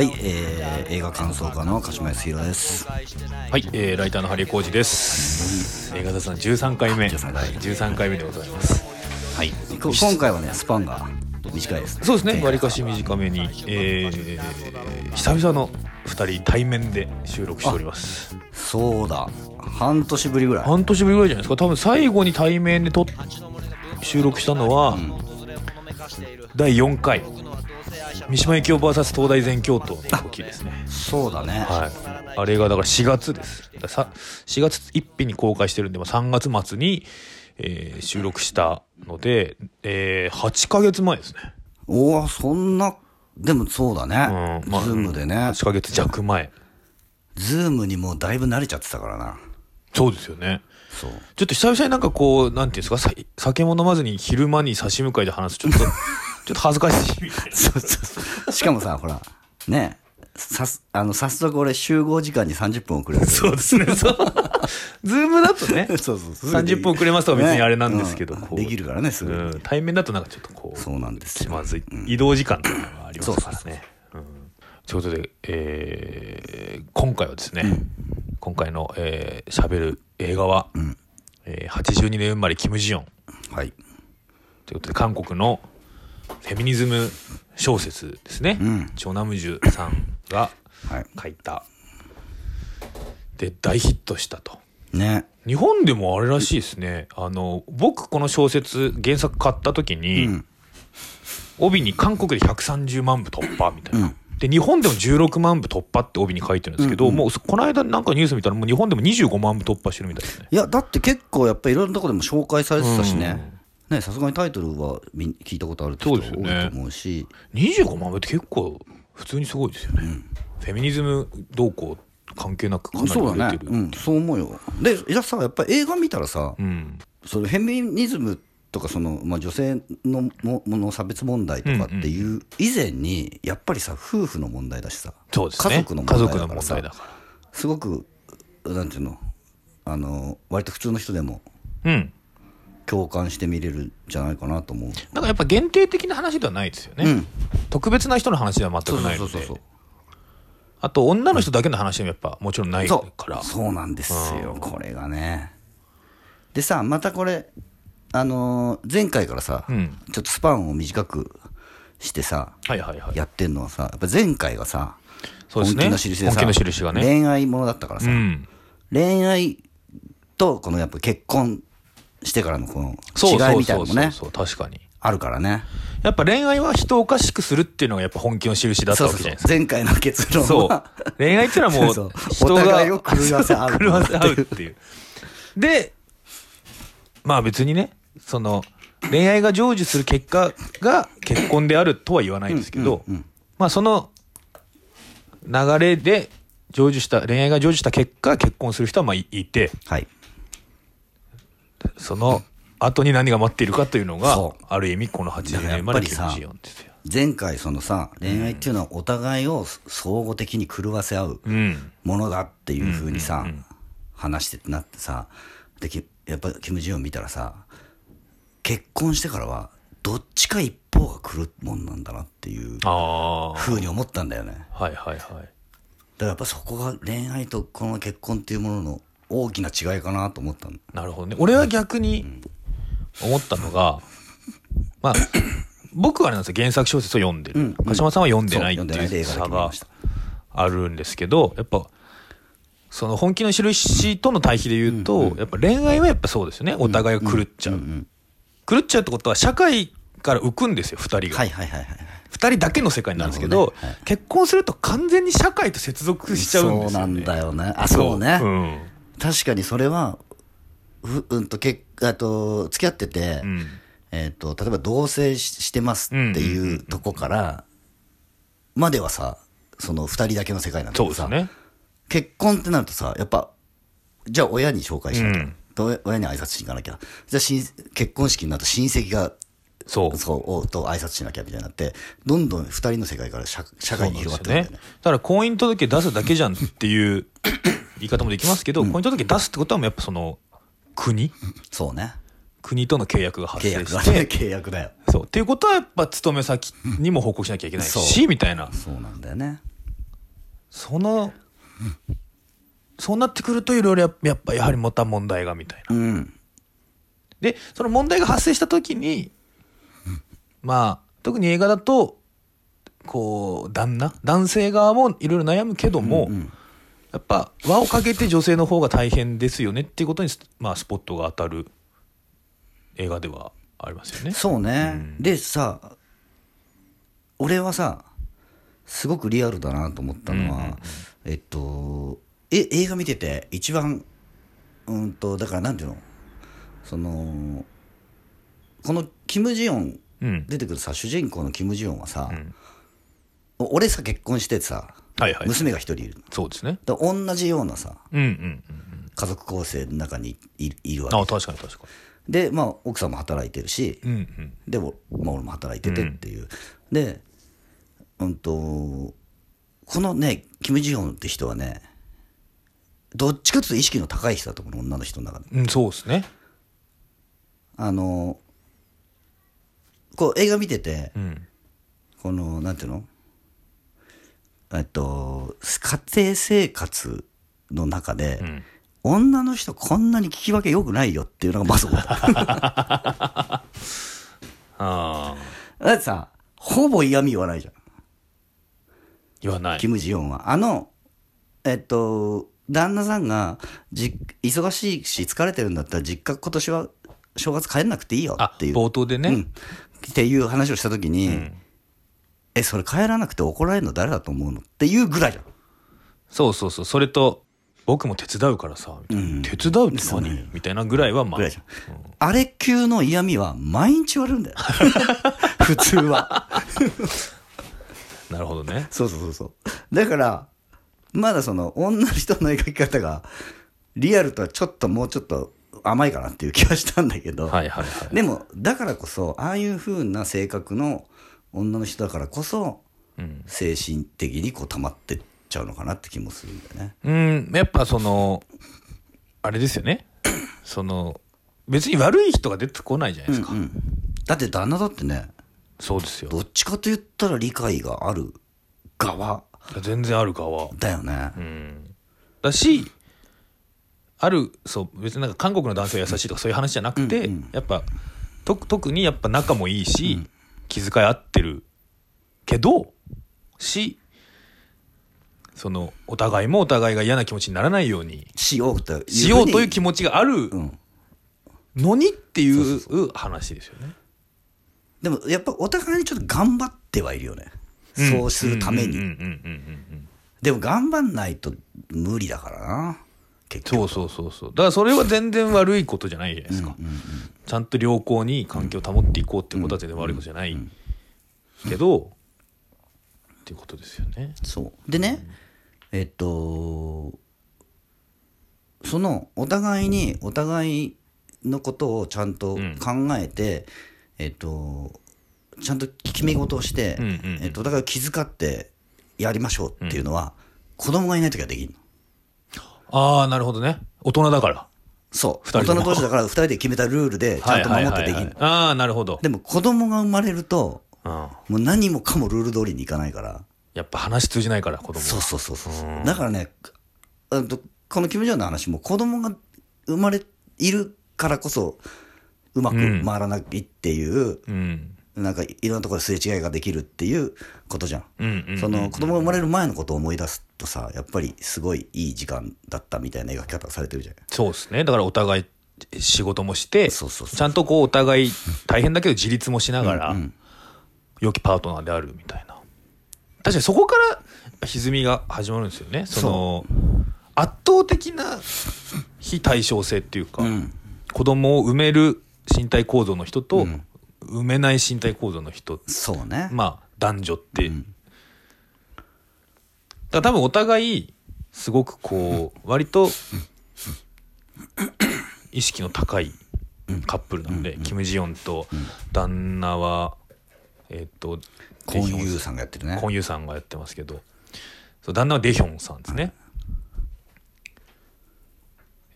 はい、えー、映画感想家の鹿島康弘です。はい、えー、ライターのハリー浩二です。映画雑談13回目、13回13回目でございます。はい、こ今回はね、スパンが短いです。そうですね、わりかし短めに、えー、久々の2人対面で収録しております。そうだ、半年ぶりぐらい。半年ぶりぐらいじゃないですか。多分最後に対面でと収録したのは、第4回三島由紀夫 VS 東大全共闘の時ですね。そうだね。はい、あれがだから4月です。ださ4月1日に公開してるんで、まあ、3月末に、えー収録したので、えー8ヶ月前ですね。おお、そんな、でもそうだね。うんまあ Zoom でね。8ヶ月弱前。 Zoom にもうだいぶ慣れちゃってたからな。そうですよね。そう。ちょっと久々になんかこう、なんていうんですか、さ酒も飲まずに昼間に差し向かいで話すとちょっと、ちょっと恥ずかしい。そうそうそう。しかもさ、ほら、ね、さす、あの、早速俺集合時間に30分遅れる。そうですね、そう。ズームだとね、そ うそうそう。30分遅れますとは別にあれなんですけど、ねうんできるからね、すぐに。うん、対面だとなんかちょっとこう、そうなんですよ。気まずい、移動時間というのがありますからね。うんということで、えー今回はですね、今回の喋、えー喋る映画は、えー82年生まれキム・ジヨンはい。ということで韓国のフェミニズム小説ですね、ん。チョ・ナムジュさんがはい。書いた。で大ヒットしたと。ね。日本でもあれらしいですね。あの僕この小説原作買った時に、うん。帯に韓国で130万部突破みたいな、で日本でも16万部突破って帯に書いてるんですけど、もうこの間なんかニュース見たらもう日本でも25万部突破してるみたいですね。いや、だって結構やっぱりいろんなとこでも紹介されてたしね。ね、さすがにタイトルは聞いたことあるって人多いと思うし。25万部って結構普通にすごいですよね、フェミニズム動向関係なくかなりそうだね。売れてる。うん、そう思うよ。で、いやさ、やっぱり映画見たらさ、うん。そのフェミニズムとかその、まあ、女性のももの差別問題とかっていう以前にやっぱりさ夫婦の問題だしさ。そう家族の問題だからさ。すごくなんていうの？あの割と普通の人でも。らうん共感して見れるんじゃないかなと思う。なんかやっぱ限定的な話ではないですよね、うん。特別な人の話で。は全くないのであと女の人だけの話でもやっぱもちろんないから。そう。なんですよ。これがね。でさまたこれあのー前回からさ、うん。ちょっとスパンを短くしてさはいはいはい。やってんのはさやっぱ前回がさそうですね。本気の印でさ印がね。恋愛ものだったからさ、うん。恋愛とこのやっぱ結婚してからのこの違いみたいなそうそうのもねそう確かに。あるからね。やっぱ恋愛は人をおかしくするっていうのがやっぱ本気の印だったわけじゃないですか。そう前回の結論そう。は恋愛っていうのはも そう。人が狂わせ合う。狂わせ合うっていう。でまあ別にねその恋愛が成就する結果が結婚であるとは言わないですけど、まあその流れで成就した恋愛が成就した結果結婚する人はまあいいて。はいその後に何が待っているかというのがある意味この80年までキム・ジヨンですよ。前回そのさ恋愛っていうのはお互いを相互的に狂わせ合ううん。ものだっていうふうにさ、話してってなってさできやっぱキム・ジヨン見たらさ結婚してからはどっちか一方が来るもんなんだなっていうふうに思ったんだよね。はいはいはい。だからやっぱそこが恋愛とこの結婚っていうものの大きな違いかなと思ったのなるほどね。俺は逆に思ったのが、まあ、僕はあれなんですよ、原作小説を読んでる。鹿島さんは読んでないっていう差があるんですけど、やっぱ、その本気の印との対比で言うと、やっぱ恋愛はやっぱそうですよね。お互いが狂っちゃう。狂っちゃうってことは社会から浮くんですよ、二人が。はいはいはいはい二人だけの世界なんですけどねはい結婚すると完全に社会と接続しちゃうんですよ、ね。そうなんだよねあそうねうん。確かにそれはふうんとけあと付き合ってて、ん。えっ、と例えば同棲ししてますっていうとこからまではさその二人だけの世界なんだけどさ、ね。結婚ってなるとさやっぱじゃあ親に紹介しなきゃ、うん。と親に挨拶しに行かなきゃ。じゃあ親結婚式になると親戚がそう。そうおと挨拶しなきゃみたいになってどんどん二人の世界から社社会に広がってくるんだよね。だから婚姻届出すだけじゃんっていう 言い方もできますけど、婚姻届出すってことはもうやっぱその国？そうね。国との契約が発契生して、契約だよ。そう。っていうことはやっぱ勤め先にも報告しなきゃいけないし、みたいな。そうなんだよね。そのそうなってくるといろいろややっぱやはりまた問題がみたいな。うん。でその問題が発生した時にまあ特に映画だとこう旦那男性側もいろいろ悩むけども、うんやっぱ輪をかけて女性の方が大変ですよねっていうことにス,、まあ、スポットが当たる映画ではありますよね。そうね、でさ俺はさすごくリアルだなと思ったのは、えっとえ映画見てて一番うんとだからなんていうの？そのこのキム・ジヨンうん出てくるさ主人公のキム・ジヨンはさ、俺さ結婚しててさ、はいはい娘が一人いるのそうですね。だから同じようなさうんうんうん。家族構成の中にいいるわけあ確かに確かでまあ奥さんも働いてるし、に。うんうん。でも、まあ、俺も働いててっていう、でうんとこのねキム・ジヨンって人はねどっちかというと意識の高い人だと思うの女の人の中でうん、そうですね。あのこう映画見ててうん。このなんていうの？えっと家庭生活の中で、ん女の人こんなに聞き分けよくないよっていうのがまず思った ああ。だってさほぼ嫌味言わないじゃん言わないキ。ム・ジヨンは。あの、えっと、旦那さんがじ忙しいし疲れてるんだったら実家今年は正月帰んなくていいよあっていう。冒頭でね。うん。っていう話をした時に、んえ、それ帰らなくて怒られるの誰だと思うのっていうぐらいじゃん。そうそうそう。それと、僕も手伝うからさ、みたいなうん手伝うってそう何みたいなぐらいはまあぐらいじゃん。あれ級の嫌味は毎日言われるんだよ。普通は。なるほどね。そうそうそうそう。だから、まだその女の人の描き方がリアルとはちょっともうちょっと甘いかなっていう気はしたんだけど、はいはいはい。でもだからこそああいう風な性格の女の人だからこそうん。精神的にこう溜まってっちゃうのかなって気もするんだよね。うん、やっぱその、あれですよね。その、別に悪い人が出てこないじゃないですか。うん、だって旦那だってねそうですよ。どっちかと言ったら理解がある側全然ある側。だよね。うん。だし、ある、そう、別になんか韓国の男性は優しいとかそういう話じゃなくて、うんうんやっぱ、と特にやっぱ仲もいいし、気遣い合ってるけど、し、その、お互いもお互いが嫌な気持ちにならないようにしようというしようという気持ちがあるうん、のにっていう話ですよね。でもやっぱお互いにちょっと頑張ってはいるよね。そうするために。うんうんうんうんうんでも頑張んないと無理だからな。結局。そうそうそうそう。だからそれは全然悪いことじゃないじゃないですか。ちゃんと良好に環境を保っていこうっていうことは全然悪いことじゃないけど、っていうことですよね。そう。でね、えっと、そのお互いにお互いのことをちゃんと考えて、えっと、ちゃんと決め事をして、うんうんうんえっと、お互いを気遣ってやりましょうっていうのは、子供がいないときはできるの。ああ、なるほどね。大人だから。そう。大人同士だから二人で決めたルールでちゃんと守ってできるの。ああ、なるほど。でも子供が生まれると、うんもう何もかもルール通りにいかないから、やっぱ話通じないから、子供はそうそうそうそう。だからね、このキム・ジョンの話も子供が生まれいるからこそ、うまく回らないっていう、うん。なんかいろんなところですれ違いができるっていうことじゃん。うんうんうんその子供が生まれる前のことを思い出すとさ、やっぱりすごいいい時間だったみたいな描き方されてるじゃん。そうですね。だからお互い仕事もして、ちゃんとこうお互い大変だけど自立もしながら、良きパートナーであるみたいな。確かにそこから歪みが始まるんですよね。その、圧倒的な非対称性っていうか、ん子供を産める身体構造の人と、産めない身体構造の人、そうね。まあ男女って、だから多分お互いすごくこう割と意識の高いカップルなので、キム・ジヨンと旦那は、えっ、とコンユーさん。がやってるね。コンユさんがやってますけど。そう旦那はデヒョンさんですね、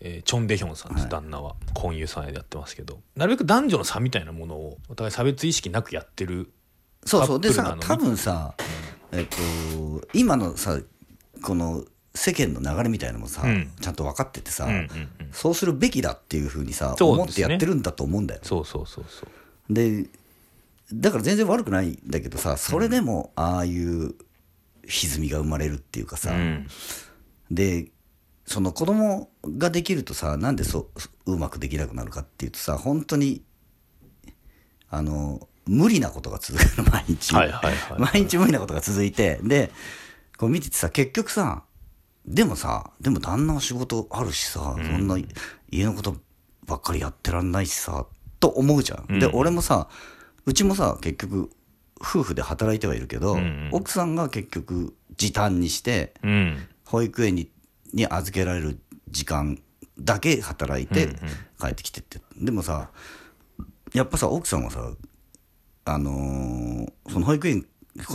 えーチョン・デヒョンさんです、旦那はコンユさんでやってますけど。なるべく男女の差みたいなものをお互い差別意識なくやってるそうそう。でさ多分さ、えっと、今のさ、この世間の流れみたいなのもさ、うん。ちゃんと分かっててさ、うんうんうん。そうするべきだっていうふうにさ、ね。思ってやってるんだと思うんだよ。そうそうそうそう。でだから全然悪くないんだけどさそれでもああいう歪みが生まれるっていうかさ、うん。でその子供ができるとさなんでそううまくできなくなるかっていうとさ本当にあの無理なことが続くの毎日、はいはいはい毎日無理なことが続いて。でこう見ててさ結局さでもさでも旦那は仕事あるしさ、そんな家のことばっかりやってらんないしさと思うじゃん、で俺もさうちもさ結局夫婦で働いてはいるけど、ん奥さんが結局時短にしてうん。保育園にに預けられる時間だけ働いて帰ってきてって、でもさやっぱさ奥さんはさあのーその保育園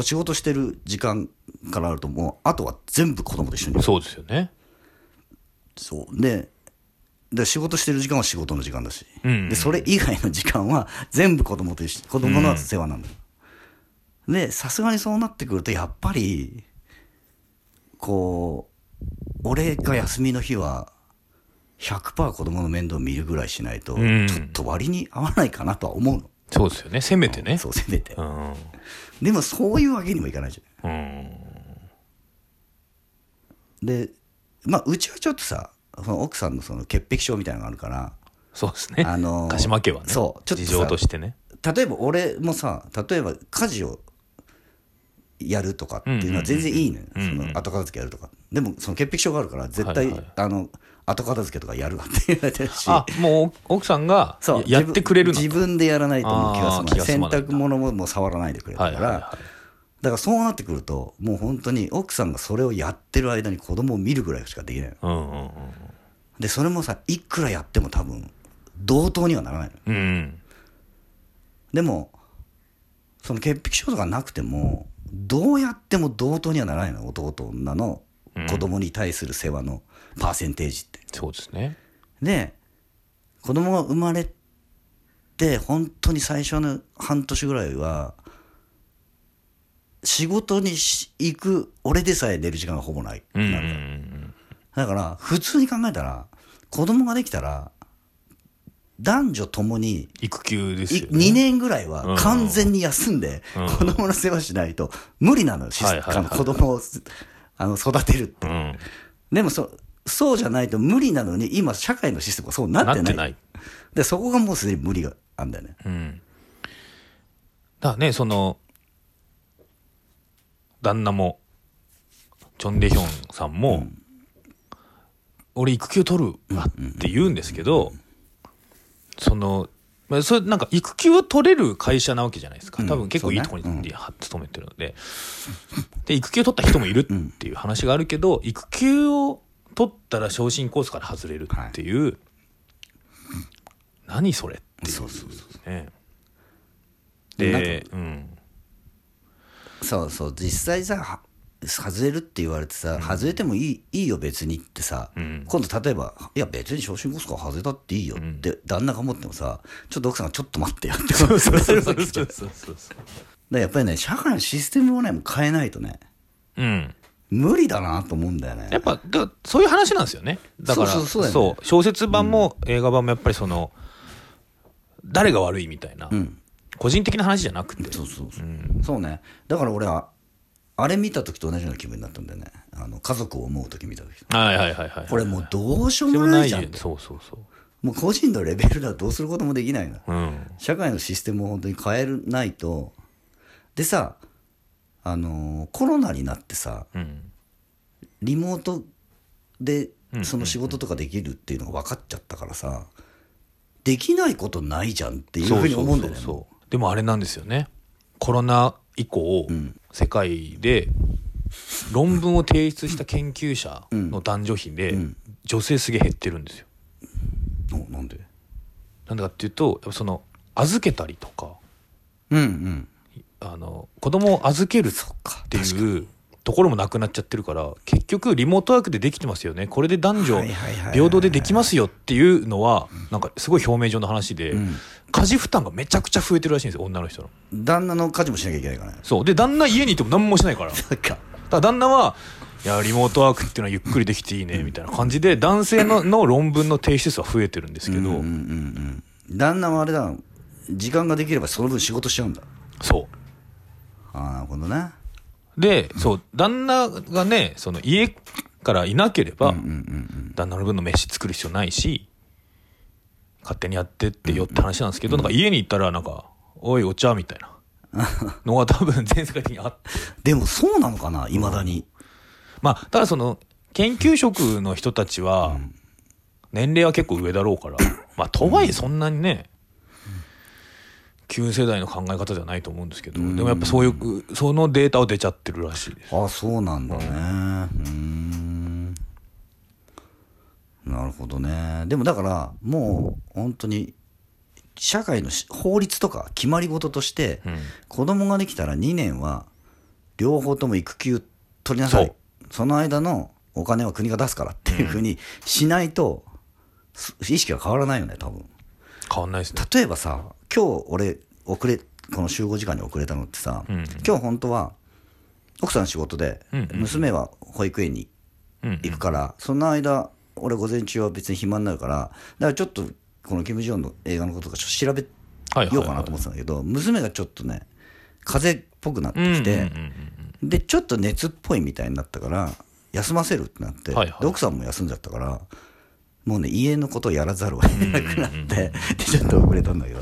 仕事してる時間からあるともうあとは全部子供と一緒に。そうですよね。そう。でで仕事してる時間は仕事の時間だし、うんうんでそれ以外の時間は全部子供と一緒子供の世話なんだよ、でさすがにそうなってくるとやっぱりこう俺が休みの日は100%子供の面倒を見るぐらいしないと、ん。ちょっと割に合わないかなとは思うの、そうですよね。せめてね。そうせめて、うん。でもそういうわけにもいかないじゃん。うん。でまあうちはちょっとさその奥さんのその潔癖症みたいなのがあるからそうですね。あのー鹿島家はね。そうちょっとさ事情としてね。例えば俺もさ例えば家事をやるとかっていうのは全然いいのよ、うんうんうん。その後片付けやるとか。でもその潔癖症があるから絶対、はいはい。あの後片付けとかやるわって言われてるし。あもう奥さんがやってくれるの自分でやらないともう気が済ま洗濯物ももう触らないでくれたから、はいはいはいだからそうなってくるともう本当に奥さんがそれをやってる間に子供を見るぐらいしかできないのうんうんでそれもさいくらやっても多分同等にはならないのうんうん。でもその潔癖症とかなくてもどうやっても同等にはならないの？男と女の子供に対する世話のパーセンテージって。そうですね。で子供が生まれて本当に最初の半年ぐらいは仕事にし行く俺でさえ寝る時間がほぼない、うんうんうなるからん。だから普通に考えたら子供ができたら男女ともに育休ですいよね。2年ぐらいは完全に休んでうん。子供の世話しないと無理なのよ、はいはい子供をあの育てるって。うん。でもそそうじゃないと無理なのに今社会のシステムがそうなってない。でそこがもうすでに無理があんだよね。うん。だからねその旦那もチョン・デヒョンさんも、俺育休取るわって言うんですけど、そのまあそれなんか育休を取れる会社なわけじゃないですか。多分結構いいところそうねには勤めてるので,、で育休取った人もいるっていう話があるけど、育休を取ったら昇進コースから外れるっていう、何それっていう。そうそうね。なんで、うん、そうそう。実際さは外れるって言われてさ、外れてもいいいいよ別にってさ、ん。今度例えば「いや別に昇進コースから外れたっていいよ」って旦那が思ってもさちょっと奥さんが「ちょっと待ってよ」って。そうそうそうそうそうそうそうやっぱりね社会のシステムをね変えないとねうん無理だなと思うんだよねやっぱだそういう話なんですよねだからそうそうそうね小説版も映画版もやっぱりその誰が悪いみたいな、ん個人的な話じゃなくてそうそうそう、そうねだから俺はあれ見た時と同じような気分になったんだよね。あの家族を思う時見た時はいはいはいはいこれもうどうしようでももないじゃんそうそうそう。もう個人のレベルではどうすることもできないのうん。社会のシステムを本当に変えないと。でさあのーコロナになってさうん。リモートでその仕事とかできるっていうのが分かっちゃったからさできないことないじゃんっていうふうに思うんだよね。そうそうそうそう。でもあれなんですよね。コロナ以降、世界で論文を提出した研究者の男女比で、女性すげえ減ってるんですよ。おなんで？なんでかっていうとやっぱその預けたりとかうんうん。あの子供を預けるっていうところもなくなっちゃってるから結局リモートワークでできてますよね。これで男女平等でできますよっていうのはなんかすごい表面上の話で、家事負担がめちゃくちゃ増えてるらしいんですよ女の人の。旦那の家事もしなきゃいけないからね。そう。で旦那家にいても何もしないから。だか。ら旦那はいやリモートワークっていうのはゆっくりできていいねみたいな感じで男性のの論文の提出数は増えてるんですけど、うんうんうんうん。旦那はあれだ時間ができればその分仕事しちゃうんだ。そう。ああなるほどねで、そう旦那がねその家からいなければ、旦那の分の飯作る必要ないし勝手にやってってよって話なんですけど、なんか家に行ったらなんか「おいお茶」みたいな。のが多分全世界的にあって。でもそうなのかないまだに。まあただその研究職の人たちは年齢は結構上だろうから。まあとはいえそんなにね旧世代の考え方じゃないと思うんですけどでもやっぱそういうそのデータは出ちゃってるらしいです。あそうなんだね。うん。なるほどね。でもだからもう本当に社会のし法律とか決まり事として、うん。子供ができたら2年は両方とも育休取りなさい。その間のお金は国が出すからっていうふうにしないと、す意識が変わらないよね多分。変わんないですね。例えばさ今日俺遅れこの集合時間に遅れたのってさ、うん。今日本当は奥さん仕事で、娘は保育園にうん行くから、その間俺午前中は別に暇になるからだからちょっとこのキム・ジョンの映画のこととか調べようかなと思ってたんだけど、娘がちょっとね風邪っぽくなってきて、でちょっと熱っぽいみたいになったから休ませるってなって、はいはい。で奥さんも休んじゃったからもうね家のことをやらざるを得なくなって、でちょっと遅れたんだけど。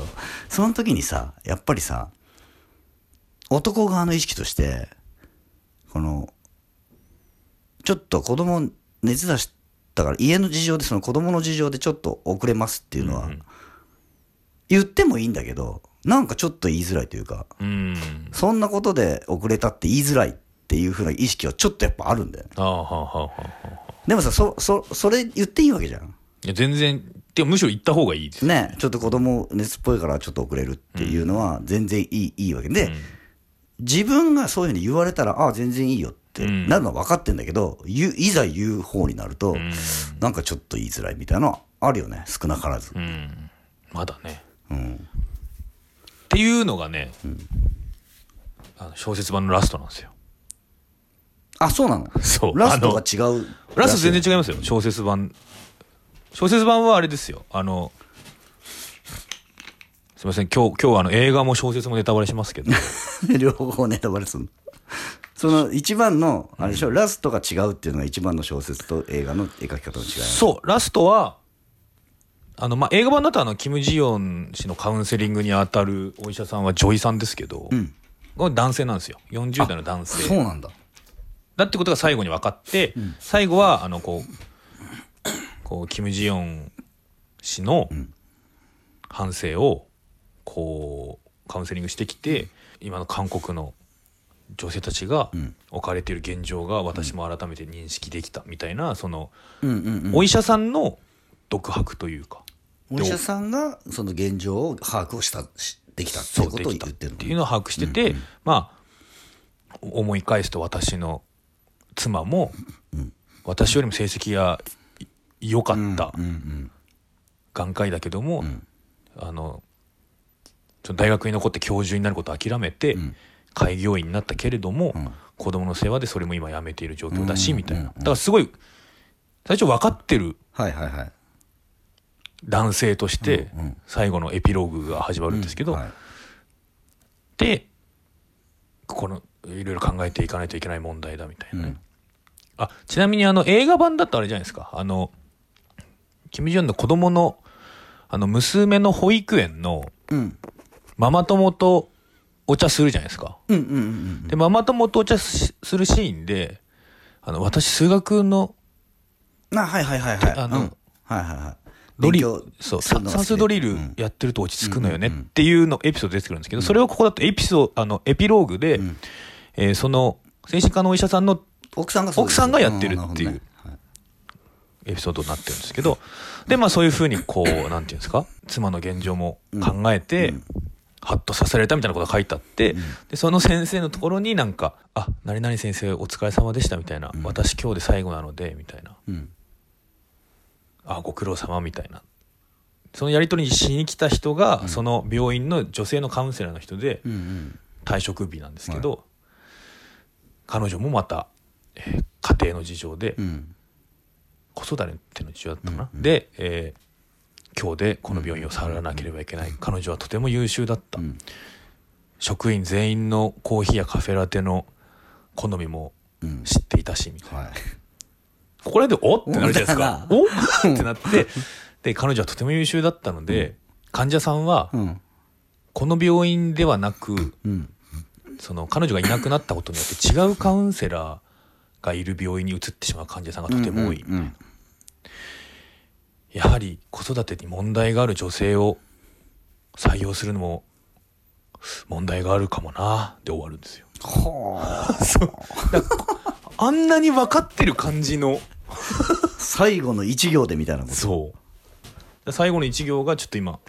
その時にさやっぱりさ男側の意識としてこのちょっと子供熱出したから家の事情でその子供の事情でちょっと遅れますっていうのは、言ってもいいんだけどなんかちょっと言いづらいというかうん。そんなことで遅れたって言いづらいっていうふうな意識はちょっとやっぱあるんだよね。でもさ、そ、そ、それ言っていいわけじゃん。いや全然てかむしろ行った方がいいです。ねちょっと子供熱っぽいからちょっと遅れるっていうのは全然いい、いいわけで、自分がそういうふうに言われたら、ああ、全然いいよってうん。なるのは分かってんだけど、言ういざ言う方になると、ん。なんかちょっと言いづらいみたいなのはあるよね、少なからず。う。ん。まだね。うん。っていうのがね、あの小説版のラストなんですよ。あ、そうなの？そう。ラストが違う。ラスト全然違いますよ。小説版小説版はあれですよ。あのすいません。今日今日はあの映画も小説もネタバレしますけど。両方ネタバレするの。その一番の、あれでしょ、ラストが違うっていうのが一番の小説と映画の描き方の違い。そう。ラストはあの、まあ、映画版だとあのキム・ジヨン氏のカウンセリングに当たるお医者さんは女医さんですけど、ん。これ男性なんですよ。40代の男性。そうなんだ。だってことが最後に分かって、最後はあのこうこうキム・ジヨン氏の反省をこうカウンセリングしてきて今の韓国の女性たちが置かれている現状が私も改めて認識できたみたいなそのうんうんうん。お医者さんの独白というかお医者さんがその現状を把握をしたしできたっていうことを言ってるのっていうのを把握してて、まあ思い返すと私の妻も、私よりも成績がい良かったうんうん眼科医だけども、あの大学に残って教授になることを諦めて、開業医になったけれども、子供の世話でそれも今やめている状況だし、みたいな。だからすごい最初分かってる男性として最後のエピローグが始まるんですけど、はい。でこのいろいろ考えていかないといけない問題だみたいなね、あちなみにあの映画版だとあれじゃないですか。あのキム・ジョンの子供のあの娘の保育園のうん。ママ友とお茶するじゃないですか。うんうんうんうん。でママ友とお茶しするシーンであの私数学のあはいはいはいはい。あのうん。はいはいはい。ドリ勉強そう算数ドリルうん。やってると落ち着くのよねっていうのエピソード出てくるんですけど、それをここだとエピソードあのエピローグで、えーその精神科のお医者さんの奥さんがそうです奥さんがやってるっていう。うんなるほどねエピソードになってるんですけどでまあそういうふうにこうなんていうんですか？妻の現状も考えて、ハッとさせられたみたいなことが書いてあって、でその先生のところになんか「あ何々先生お疲れ様でした」みたいな「私今日で最後なので」みたいな。うん「あご苦労様」みたいな。そのやり取りにしに来た人が、その病院の女性のカウンセラーの人で退職日なんですけど、彼女もまた、えー家庭の事情で、うん子育ての事情だったかな、で、えー今日でこの病院を去らなければいけない、彼女はとても優秀だった、ん。職員全員のコーヒーやカフェラテの好みもうん。知っていたしみたいな。はい。これでおっ？てなるじゃないですか。おおっ？てなって、で、彼女はとても優秀だったので、患者さんは、うん。この病院ではなく、うん。その彼女がいなくなったことによって違うカウンセラーがいる病院に移ってしまう患者さんがとても多い。うんうんやはり子育てに問題がある女性を採用するのも問題があるかもなで終わるんですよ。はああんなに分かってる感じの最後の一行でみたいなこと。そう。最後の一行がちょっと今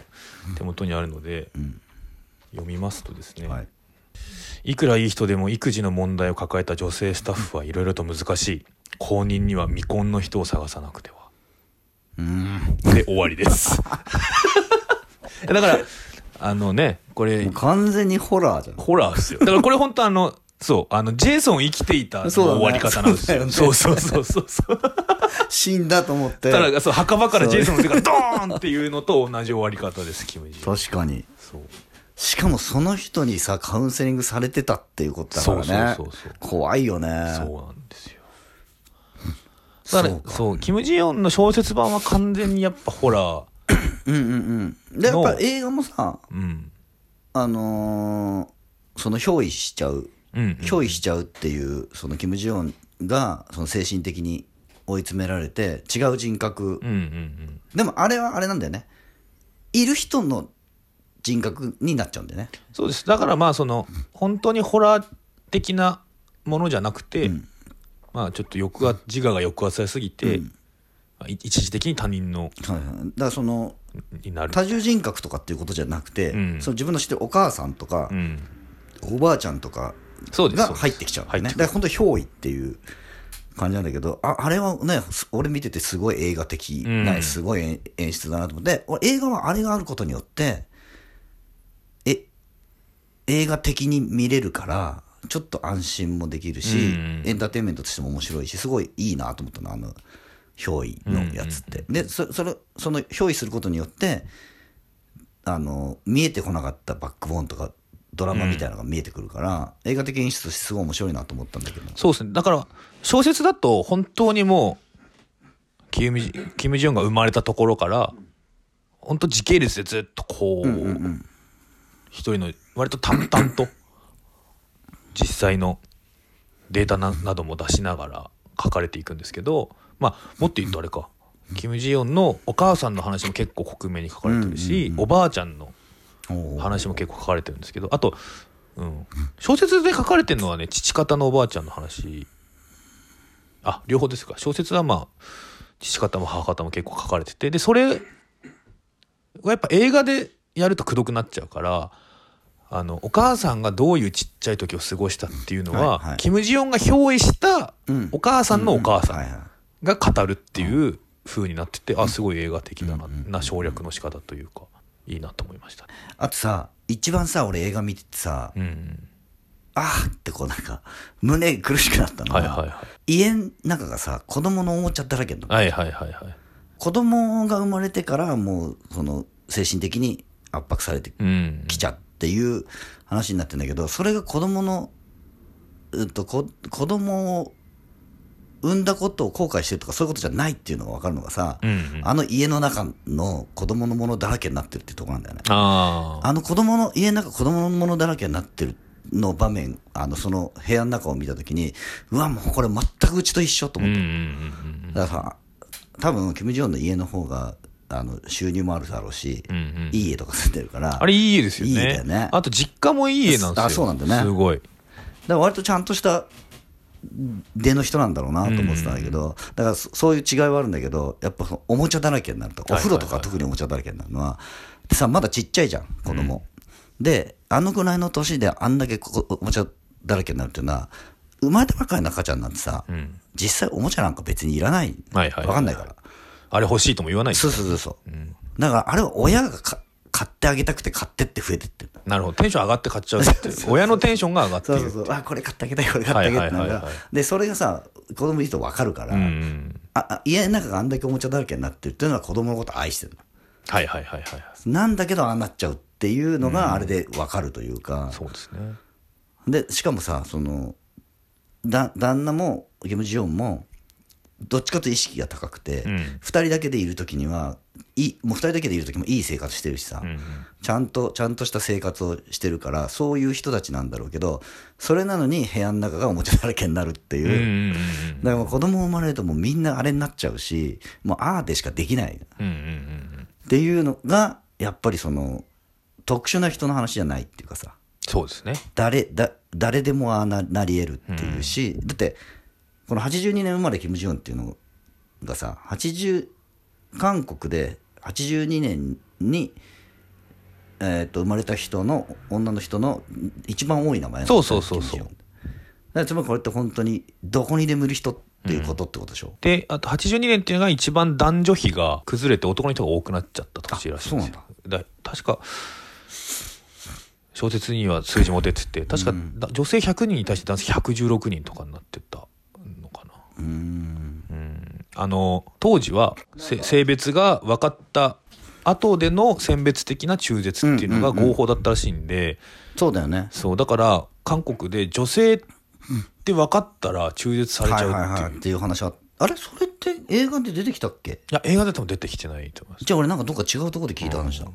手元にあるので、読みますとですね、はい。いくらいい人でも育児の問題を抱えた女性スタッフはいろいろと難しい。公認には未婚の人を探さなくてはうん。で終わりです。だからあのねこれ完全にホラーじゃん。ホラーですよ。だからこれ本当あのそうあのジェイソン生きていた終わり方なんですよ。そそううそうそうそうそう。死んだと思って。ただそう墓場からジェイソンの手がドーンっていうのと同じ終わり方ですキム・ジ 確かに。そう。しかもその人にさカウンセリングされてたっていうことだからね。そうそうそうそう。怖いよね。そうなんだか。らそうかそう。キム・ジヨンの小説版は完全にやっぱホラー。うんうんうん。でやっぱ映画もさうん。あのーその憑依しちゃう。うん憑依しちゃうっていうそのキム・ジヨンがその精神的に追い詰められて違う人格。うんうんうん。でもあれはあれなんだよね。いる人の人格になっちゃうんだよね。そうです。だからまあその本当にホラー的なものじゃなくて、まあちょっと抑圧自我が抑圧されすぎて、まあい一時的に他人のはいはい。だからそのになる。多重人格とかっていうことじゃなくて、うん。その自分の知ってるお母さんとかう、ん。おばあちゃんとかそうですが入ってきちゃうね。入ってくだから本当に憑依っていう感じなんだけどああれはねす俺見ててすごい映画的な、うん。すごい演演出だなと思って俺映画はあれがあることによってえ映画的に見れるからちょっと安心もできるし、うん。エンターテインメントとしても面白いしすごいいいなと思ったのあの憑依のやつって、でそそれその憑依することによってあの見えてこなかったバックボーンとかドラマみたいなのが見えてくるから、映画的演出としてすごい面白いなと思ったんだけど。そうですね。だから小説だと本当にもうキム・ジキムジヨンが生まれたところから本当時系列でずっとこう,、一人の割と淡々と実際のデータななども出しながら書かれていくんですけどまあもっと言うとあれか。キム・ジヨンのお母さんの話も結構克明に書かれてるし、おばあちゃんの話も結構書かれてるんですけどあと、うん、小説で書かれてるのはね父方のおばあちゃんの話。あ両方ですか。小説はまあ父方も母方も結構書かれてて。でそれはやっぱ映画でやるとくどくなっちゃうからあのお母さんがどういうちっちゃい時を過ごしたっていうのは、はいはい。キム・ジヨンが憑依したうん。お母さんのお母さんが語るっていう風になっててあすごい映画的だな,、な省略の仕方というかいいなと思いました。ね。あとさ一番さ俺映画見ててさ、うんあーってこうなんか胸苦しくなったのはいはいは家の中がさ子供のおもちゃだらけなの、はいはいはいはい。子供が生まれてからもうその精神的に圧迫されてうん。きちゃっていう話になってんだけどそれが子供のうんとこ子供を産んだことを後悔してるとかそういうことじゃないっていうのが分かるのがさ、うんうんあの家の中の子供のものだらけになってるってところなんだよね。あの子供の家の中子供のものだらけになってるの場面あのその部屋の中を見た時にうわもうこれ全くうちと一緒と思って、うんうんうんうん。だからさ多分キム・ジョンの家の方があの収入もあるだろうし、うんうん。いい家とか住んでるからあれいい家ですよね。いい家だよね。あと実家もいい家なんですよ。あそうなんだね。すごい。だから割とちゃんとした出の人なんだろうなと思ってたんだけど、だからそそういう違いはあるんだけどやっぱおもちゃだらけになるとお風呂とか特におもちゃだらけになるのは。でさまだちっちゃいじゃん子供、であのぐらいの年であんだけこおもちゃだらけになるっていうのは生まれたばっかりの赤ちゃんなんてさ、ん。実際おもちゃなんか別にいらない、はいはいはい。わかんないからあれ欲しいとも言わないそうそうそうそう、だからあれは親がか買ってあげたくて買ってって増えてってる。なるほど。テンション上がって買っちゃうっていう。親のテンションが上がってそいう。るそうそう。あこれ買ってあげたいこれ買ってあげたいってでそれがさ子供いると分かるから、うん。うんああ家の中があんだけおもちゃだらけになってるっていうのは子供のこと愛してるはいはいはいはい。なんだけどああなっちゃうっていうのがあれで分かるというか、そうですね。でしかもさそのだ旦那もキム・ジヨンもどっちかと意識が高くて、うん。二人だけでいる時にはいいもう二人だけでいる時もいい生活してるしさ、うんうん。ちゃんとちゃんとした生活をしてるからそういう人たちなんだろうけどそれなのに部屋の中がおもちゃだらけになるっていう、うんうんうんだから子供生まれるともうみんなあれになっちゃうしもうああでしかできない。っうんうんうん。ていうのがやっぱりその特殊な人の話じゃないっていうかさ。そうですね。誰だ誰でもああななり得るっていうし、だってこの82年生まれキム・ジヨンっていうのがさ80韓国で82年に、えー、と生まれた人の女の人の一番多い名前そうそうそうそう。つまりこれって本当にどこにでもいる人っていうことってことでしょ、であと82年っていうのが一番男女比が崩れて男の人が多くなっちゃった年らしいんですよ。だ。確か小説には数字も出てて確か、だ女性100人に対して男性116人とかになってたうーん。うんあの当時はせ性別が分かった後での選別的な中絶っていうのが合法だったらしいんで、そうだよね。そうだから韓国で女性って分かったら中絶されちゃうっていう、はいはいはい。っていう話はあれ？それって映画で出てきたっけ？いや映画で多分出てきてないと思います。じゃあ俺なんかどっか違うところで聞いた話だ、だか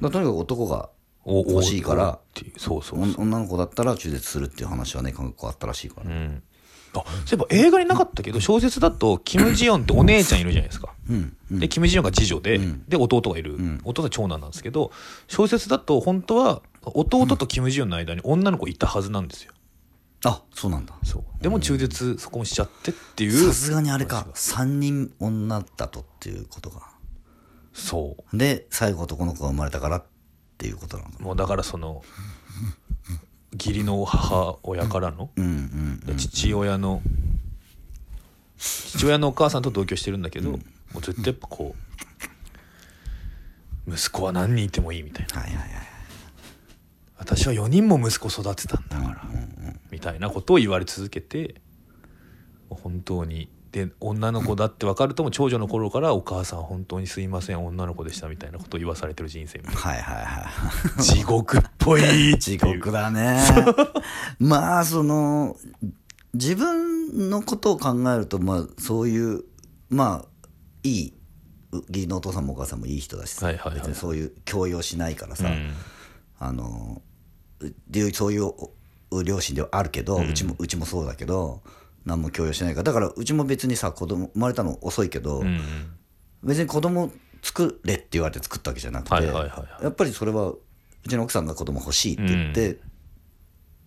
らとにかく男がお欲しいからおっていう。そうそうお女の子だったら中絶するっていう話はね韓国あったらしいから、うんあそういえば映画になかったけど小説だとキム・ジヨンってお姉ちゃんいるじゃないですか、うん。でキム・ジヨンが次女で、で弟がいる、弟は長男なんですけど小説だと本当は弟とキム・ジヨンの間に女の子いたはずなんですよ。あそうなんだ。そう。でも中絶そこもしちゃってっていう。さすがにあれか。3人女だとっていうことがそう。で最後男の子が生まれたからっていうことなのかもうだからその義理の母親からの、父親の父親のお母さんと同居してるんだけど、もうずっとやっぱこう息子は何人いてもいいみたいな。私は4人も息子育てたんだから、みたいなことを言われ続けて本当にで女の子だって分かるとも長女の頃からお母さん本当にすいません女の子でしたみたいなことを言わされてる人生みたいはいはいはいな地獄っぽい地獄だね。まあその自分のことを考えるとまあそういうまあいい義理のお父さんもお母さんもいい人だしさ、はいはいはい。別にそういう強要しないからさ、うん。あのでそういうお両親ではあるけど、うちもうちもそうだけど何も強要しないから。だからうちも別にさ子供生まれたの遅いけど、うん別に子供作れって言われて作ったわけじゃなくて、はいはいはいはやっぱりそれはうちの奥さんが子供欲しいって言って、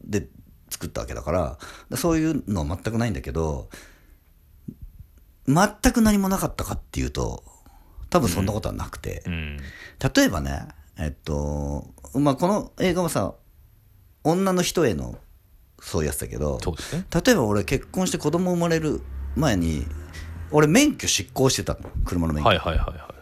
で作ったわけだからそういうのは全くないんだけど全く何もなかったかっていうと多分そんなことはなくて、うん。例えばねえっとまあこの映画はさ女の人へのそういうやつだけどそうですね。例えば俺結婚して子供生まれる前に俺免許執行してたの車の免許、はいはいはいは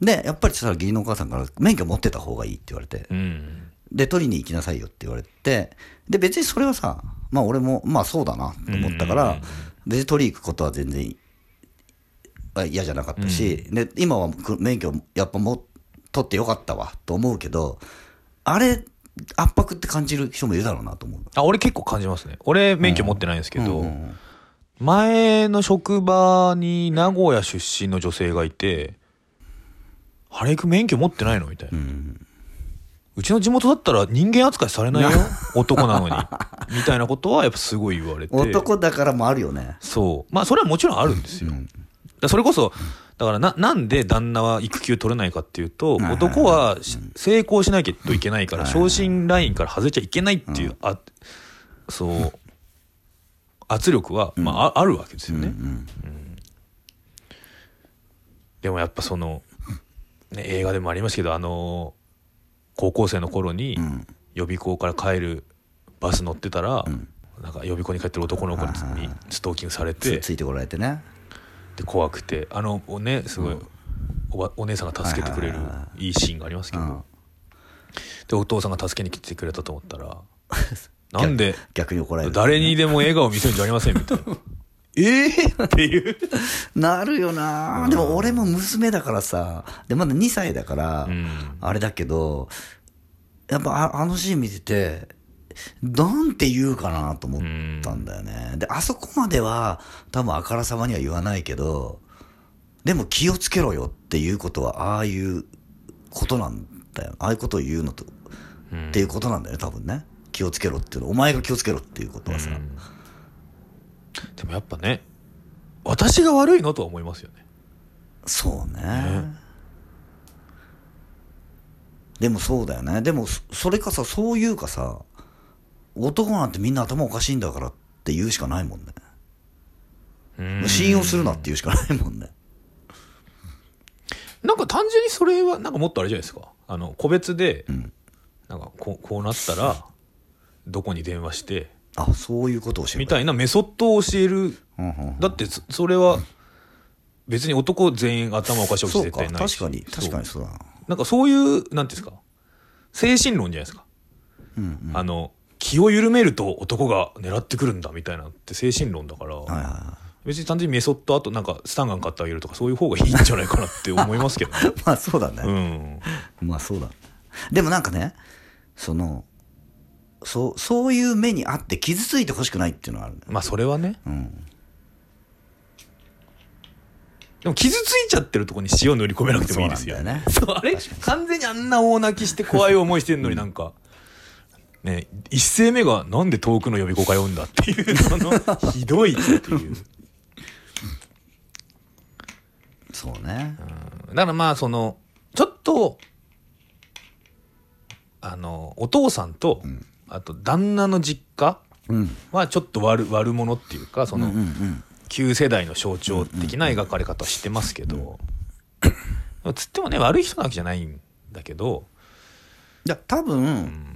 でやっぱりさ義理のお母さんから免許持ってた方がいいって言われて。いうん。で取りに行きなさいよって言われて。で別にそれはさまあ俺もまあそうだなと思ったから、別に取り行くことは全然あ嫌じゃなかったし、で今はく免許やっぱも取ってよかったわと思うけどあれ圧迫って感じる人もいるだろうなと思う。あ俺結構感じますね。俺免許持ってないんですけど、うんうん前の職場に名古屋出身の女性がいて「ハレイ君免許持ってないの?」みたいな、うちの地元だったら人間扱いされないよ。男なのに。みたいなことはやっぱすごい言われて。男だからもあるよね。そう。まあそれはもちろんあるんですよ、だからそれこそだからななんで旦那は育休取れないかっていうとはい男はし成功しなきゃといけないから昇進ラインから外れちゃいけないっていうあそう圧力は、まあ、ああるわけですよね、うんでもやっぱその、ね、映画でもありますけどあの高校生の頃に予備校から帰るバス乗ってたら、なんか予備校に帰ってる男の子にストーキングされてつついてこられてねで怖くてあのねすごい、おばお姉さんが助けてくれるはいはいシーンがありますけど、うん。でお父さんが助けに来てくれたと思ったら なんで逆に怒られる。誰にでも笑顔見せるんじゃありませんみたいな。ええっていう。なるよな、でも俺も娘だからさ、で、まだ2歳だから、ん。あれだけど、やっぱああのシーン見てて、なんて言うかなと思ったんだよね。で、あそこまでは多分あからさまには言わないけど、でも気をつけろよっていうことは、ああいうことなんだよ。ああいうことを言うのと、っていうことなんだよね、多分ね。気をつけろっていうの。お前が気をつけろっていうことはさ。でもやっぱね私が悪いのとは思いますよねそうね。でもそうだよね。でも、そそれかさ、そういうかさ、男なんてみんな頭おかしいんだからって言うしかないもんね。うん。信用するなって言うしかないもんね。なんか単純にそれはなんかもっとあれじゃないですか。あの個別で、なんかこうこうなったらどこに電話してあ、そういうことをしみたいなメソッドを教える。うんうんだってそそれは別に男全員頭おかしいわけ絶対ないし。確かに、確かにそうだな。なんかそういうなんていうんですか。精神論じゃないですか、あの気を緩めると男が狙ってくるんだみたいなのって精神論だから、別に単純にメソッドあとなんかスタンガン買ってあげるとかそういう方がいいんじゃないかなって思いますけどねい。まあそうだね。うんまあそうだ。でもなんかね、その、そう、そういう目にあって傷ついてほしくないっていうのがあるんだよ。まあそれはねうん。でも傷ついちゃってるところに塩塗り込めなくてもいいですよねそう あれ？完全にあんな大泣きして怖い思いしてんのになんか、ね一声目がなんで遠くの予備校通うんだっていうその ひどいっていうそうね。だからまあそのちょっとあのお父さんと、あと旦那の実家うん。はちょっと悪悪者っていうかその、うんうん。旧世代の象徴的な描かれ方をしてますけど、つってもね悪い人なわけじゃないんだけどいや、多分、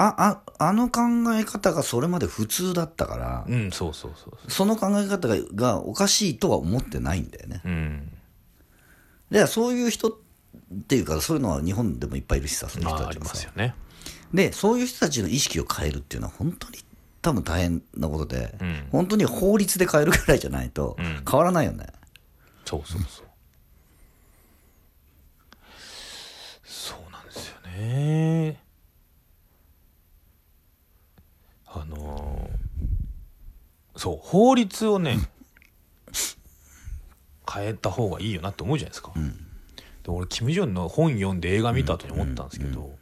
あ、あ、あの考え方がそれまで普通だったから、うんそうそうそうそその考え方ががおかしいとは思ってないんだよね。ううん。で、そういう人っていうか、そういうのは日本でもいっぱいいるしさ、そういう人たちもさ。ますよ。ね。で、そういう人たちの意識を変えるっていうのは本当に多分大変なことで、うん。本当に法律で変えるぐらいじゃないとうん。変わらないよね。そうそうそう。そうなんですよねあのーそう法律をね 変えた方がいいよなって思うじゃないですか、で俺キム・ジョンの本読んで映画見た後に思ったんですけど、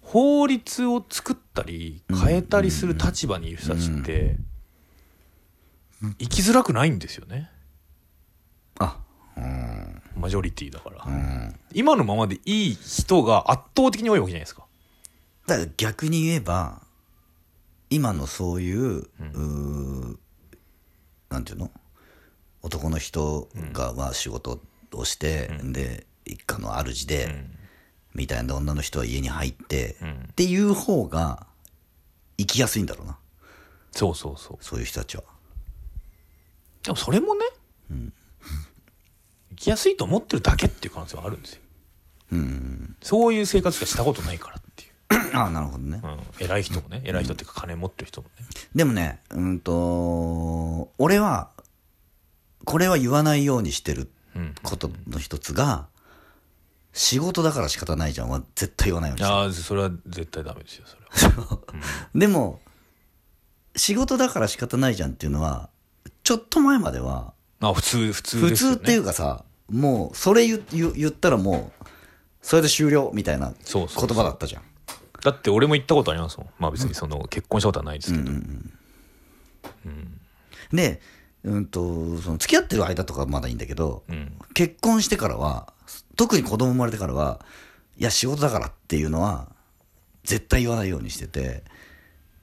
法律を作ったり変えたりする立場にいる人たちって生きづらくないんですよね。あ、うん、マジョリティだから、うん。今のままでいい人が圧倒的に多いわけじゃないですか。だから逆に言えば、今のそういう、うーなんていうの？男の人がまあ仕事をして、で、一家の主で、みたいな女の人は家に入って、ん。っていう方が生きやすいんだろうな。そうそうそう。そういう人たちは。でもそれもね、生きやすいと思ってるだけっていう可能性はあるんですよ。うん。そういう生活しかしたことないからあ あ、なるほどね。うん、偉い人もね偉い人っていうか金持ってる人もね。でもね、うんと、俺は、これは言わないようにしてるうん。ことの一つが、仕事だから仕方ないじゃんは絶対言わないようにしてる。ああそれは絶対ダメですよそれは。でも、仕事だから仕方ないじゃんっていうのは、ちょっと前までは、あ普通普通普ですよね。通っていうかさ、もう、それ言言言ったらもう、それで終了みたいな言そうそうそう。葉だったじゃん。だって俺も行ったことありますもん。まあ別にその結婚したことはないですけど、で、うんと、その付き合ってる間とかはまだいいんだけど、うん。結婚してからは、特に子供生まれてからは、いや、仕事だからっていうのは、絶対言わないようにしてて、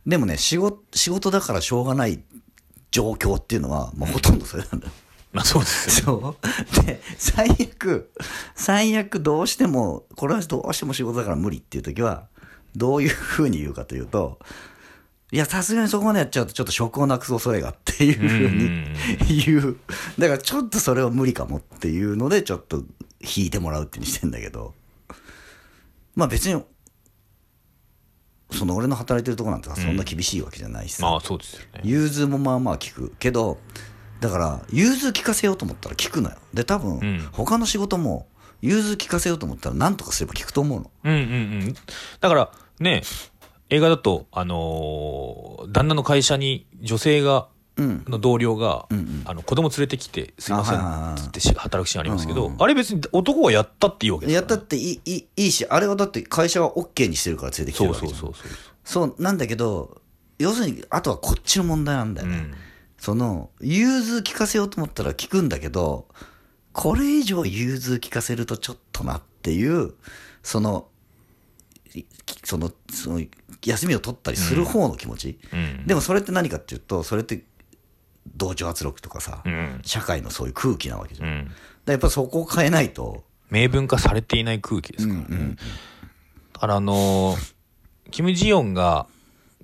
でもね、仕事、仕事だからしょうがない状況っていうのは、もうほとんどそれなんだよ。まあそうですよね。そう。で、最悪、最悪どうしても、これはどうしても仕事だから無理っていう時は、どういうふうに言うかというと、いや、さすがにそこまでやっちゃうと、ちょっと職をなくす恐れがっていうふうに言う。だから、ちょっとそれは無理かもっていうので、ちょっと引いてもらうってにしてんだけど。まあ別にその俺の働いてるとこなんてさそんな厳しいわけじゃないしさ、まあそうですよね。融通もまあまあ聞くけどだから融通聞かせようと思ったら聞くのよ。で多分、ん。他の仕事も融通聞かせようと思ったら何とかすれば聞くと思うの。うんうんうん。だからね映画だとあのー旦那の会社に女性がうん。の同僚が、あの子供連れてきて「すいませんあはいはいはい」つってし働くシーンありますけど、あれ別に男がやったっていいわけですやからったっていいいいしあれはだって会社は OK にしてるから連れてきてるわけそうそうそう。そうなんだけど要するにあとはこっちの問題なんだよね、うん。その融通聞かせようと思ったら聞くんだけどこれ以上融通聞かせるとちょっとなっていうそのいそのその休みを取ったりする方の気持ち、うん。でもそれって何かっていうとそれって同調圧力とかさ、うん。社会のそういう空気なわけじゃん、うん。らやっぱそこを変えないと。明文化されていない空気ですからね、だからあのーキム・ジヨンが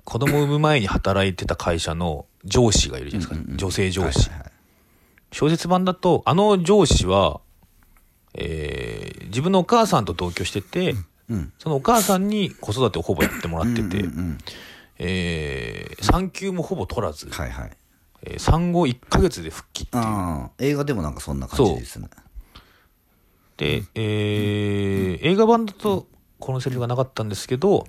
子供を産む前に働いてた会社の上司がいるじゃないですか、女性上司、はいはい小説版だとあの上司は、えー自分のお母さんと同居してて、うんそのお母さんに子育てをほぼやってもらってて、うんうんえー産休もほぼ取らず、はいはい。えー産後1ヶ月で復帰っていう。映画でもなんかそんな感じですね。で、えー映画版だとこのセリフがなかったんですけど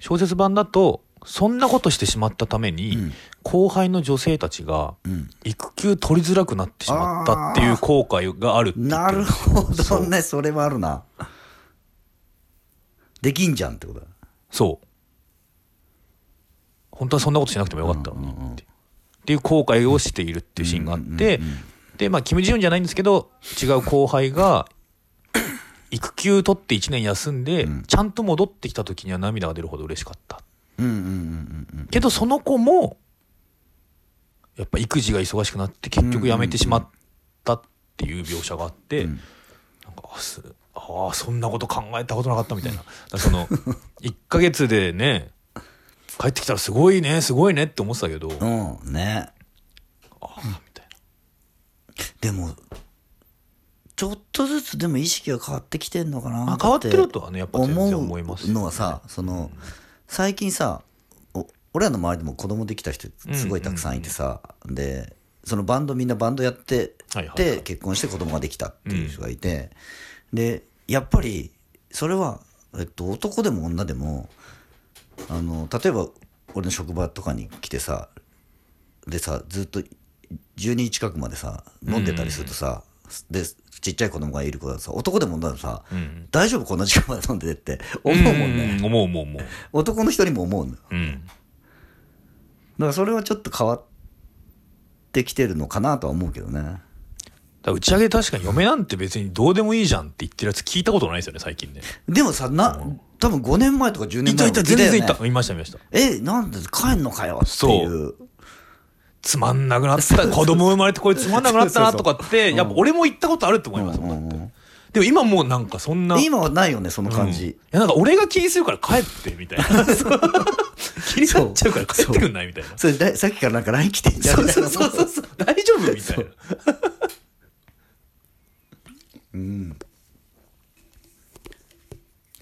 小説版だとそんなことしてしまったために、後輩の女性たちがん。育休取りづらくなってしまったっていう後悔があるなるほそう。どねそれはあるな。できんじゃんってことだ。そう。本当はそんなことしなくてもよかったのにって,、っていう後悔をしているっていうシーンがあって、でまあキム・ジヨンじゃないんですけど違う後輩が 育休取って1年休んで、ちゃんと戻ってきた時には涙が出るほど嬉しかったうんうんう。んうんけどその子もやっぱ育児が忙しくなって結局辞めてしまったっていう描写があって、なんかあすああそんなこと考えたことなかったみたいな。その 1ヶ月でね帰ってきたらすごいねすごいねって思ってたけど、あうんうんね。あみたいでもちょっとずつでも意識が変わってきてんのかなあ変わってるとはねやっぱ全然思いますのはさその最近さお俺らの周りでも子供できた人すごいたくさんいてさ、でそのバンドみんなバンドやってはいはいはで結婚して子供ができたっていう人がいて、でやっぱりそれは、えっと、男でも女でもあの例えば俺の職場とかに来てさでさずっと12時近くまでさ飲んでたりするとさ、でちっちゃい子供がいる子だとさ男でも女でもさ、ん。大大丈夫こんな時間まで飲んでてって思うもんね、うん思う思う思う。男の人にも思うのだかうん。らそれはちょっと変わってきてるのかなとは思うけどね。打ち上げ確かに嫁なんて別にどうでもいいじゃんって言ってるやつ聞いたことないですよね最近ね。でもさな多分5年前とか10年前いたいた全然いたいましたいました。えなんで帰んのかよっていうつまんなくなった。子供生まれてこれつまんなくなったなとかってやっぱ俺も言ったことあると思いますもんだってでも今もうなんかそんな。今はないよねその感うん。いじ、やなんか俺が気にするから帰ってみたいな。そう。気になっちゃうから帰ってくんないみたいな。それださっきからなんか LINE 来てんじゃん。そうそうそうそう。大丈夫みたいな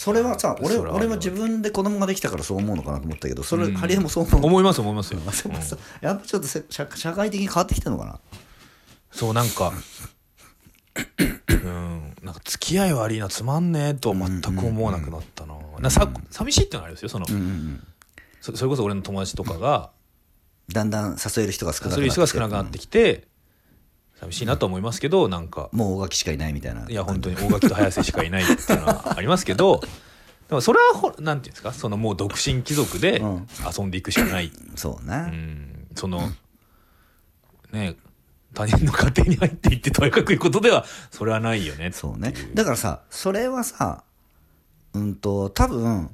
それはさ俺俺は自分で子供ができたからそう思うのかなと思ったけどそれ、ハリエもそう思う。思います思いますよ、やっぱちょっとせ社社会的に変わってきてるのかな？そうなんかうん。なんか付き合い悪いなつまんねえとは全く思わなくなったな,、なさ寂しいってのはあるんですよその、そそれこそ俺の友達とかがだんだん誘える人が少なくなってそういう人が少なくなってきて寂しいなとは思いますけどなんか。もう大垣しかいないみたいな。いや本当に大垣と早瀬しかいないっていうのはありますけど でもそれはほなんていうんですか？そのもう独身貴族でうん。遊んでいくしかない、そううね、ん、そのね他人の家庭に入っていってとやかく言うことではそれはないよねそうね。だからさそれはさうんと多分、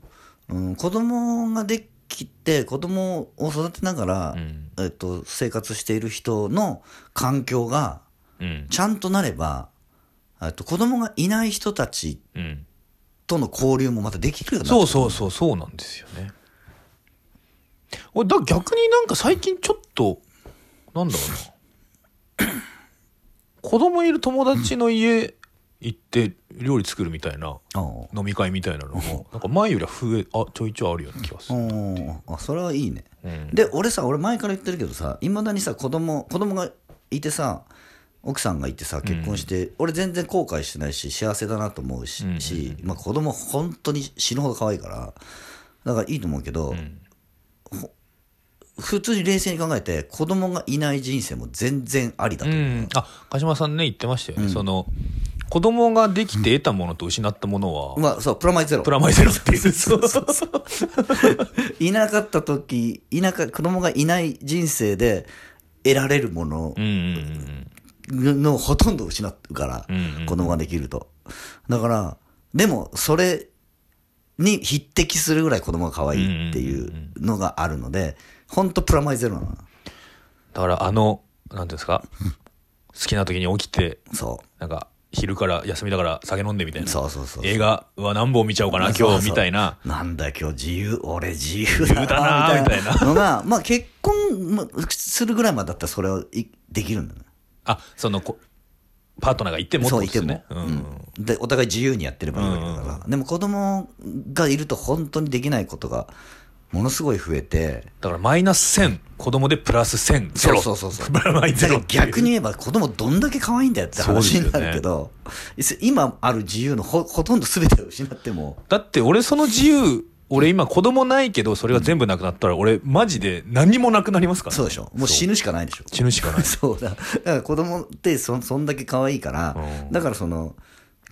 うん、子供ができて子供を育てながら、んえっと、生活している人の環境がうん。ちゃんとなればえっと子供がいない人たちうん。との交流もまたできるようになそうそうそうそうなんですよね。俺だ逆になんか最近ちょっとなんだろうな。子供いる友達の家行って料理作るみたいなあ飲み会みたいなのもなんか前よりは増えあちょいちょいあるような気がすあるあそれはいいね、うん。で俺さ俺前から言ってるけどさいまだにさ子供子供がいてさ奥さんがいてさ結婚して、俺全然後悔してないし幸せだなと思うし,、うんしまあ、子供本当に死ぬほど可愛いからだからいいと思うけど、普通に冷静に考えて子供がいない人生も全然ありだとう思う、ん。あ鹿島さんね言ってましたよね、その子供ができて得たものと失ったものは、まあそうプラマイゼロ。プラマイゼロっていう。そうそうそう。いなかった時いなか子供がいない人生で得られるもののほとんど失うから、うんうん子供ができると。だから、でも、それに匹敵するぐらい子供が可愛いっていうのがあるので、ほんとプラマイゼロなの。だからあのなんていうんですか？好きな時に起きてそなんか昼から休みだから酒飲んでみたいな。そうそうそう映画は何本見ちゃおうかな今日みたいな。う。なんだ今日自由、俺自由だなみたいな。のが、まあ結婚まするぐらいまでだったらそれをいできるんだね。あそのこパートナーがいてもってそういても、うん。うん。でお互い自由にやってればいいわけだから、でも子供がいると本当にできないことがものすごい増えてだからマイナス1000子供でプラス1000ゼロ。そうそうそうそう。プ ラマイゼだからロ。っていう逆に言えば子供どんだけ可愛いんだよって話になるけど、今ある自由のほほとんど全てを失っても。だって俺その自由俺今子供ないけどそれが全部なくなったら俺マジで何もなくなりますから。ね、そうでしょ。もう死ぬしかないでしょ。死ぬしかない。そうだ。だから子供ってそそんだけ可愛いから、うん。だからその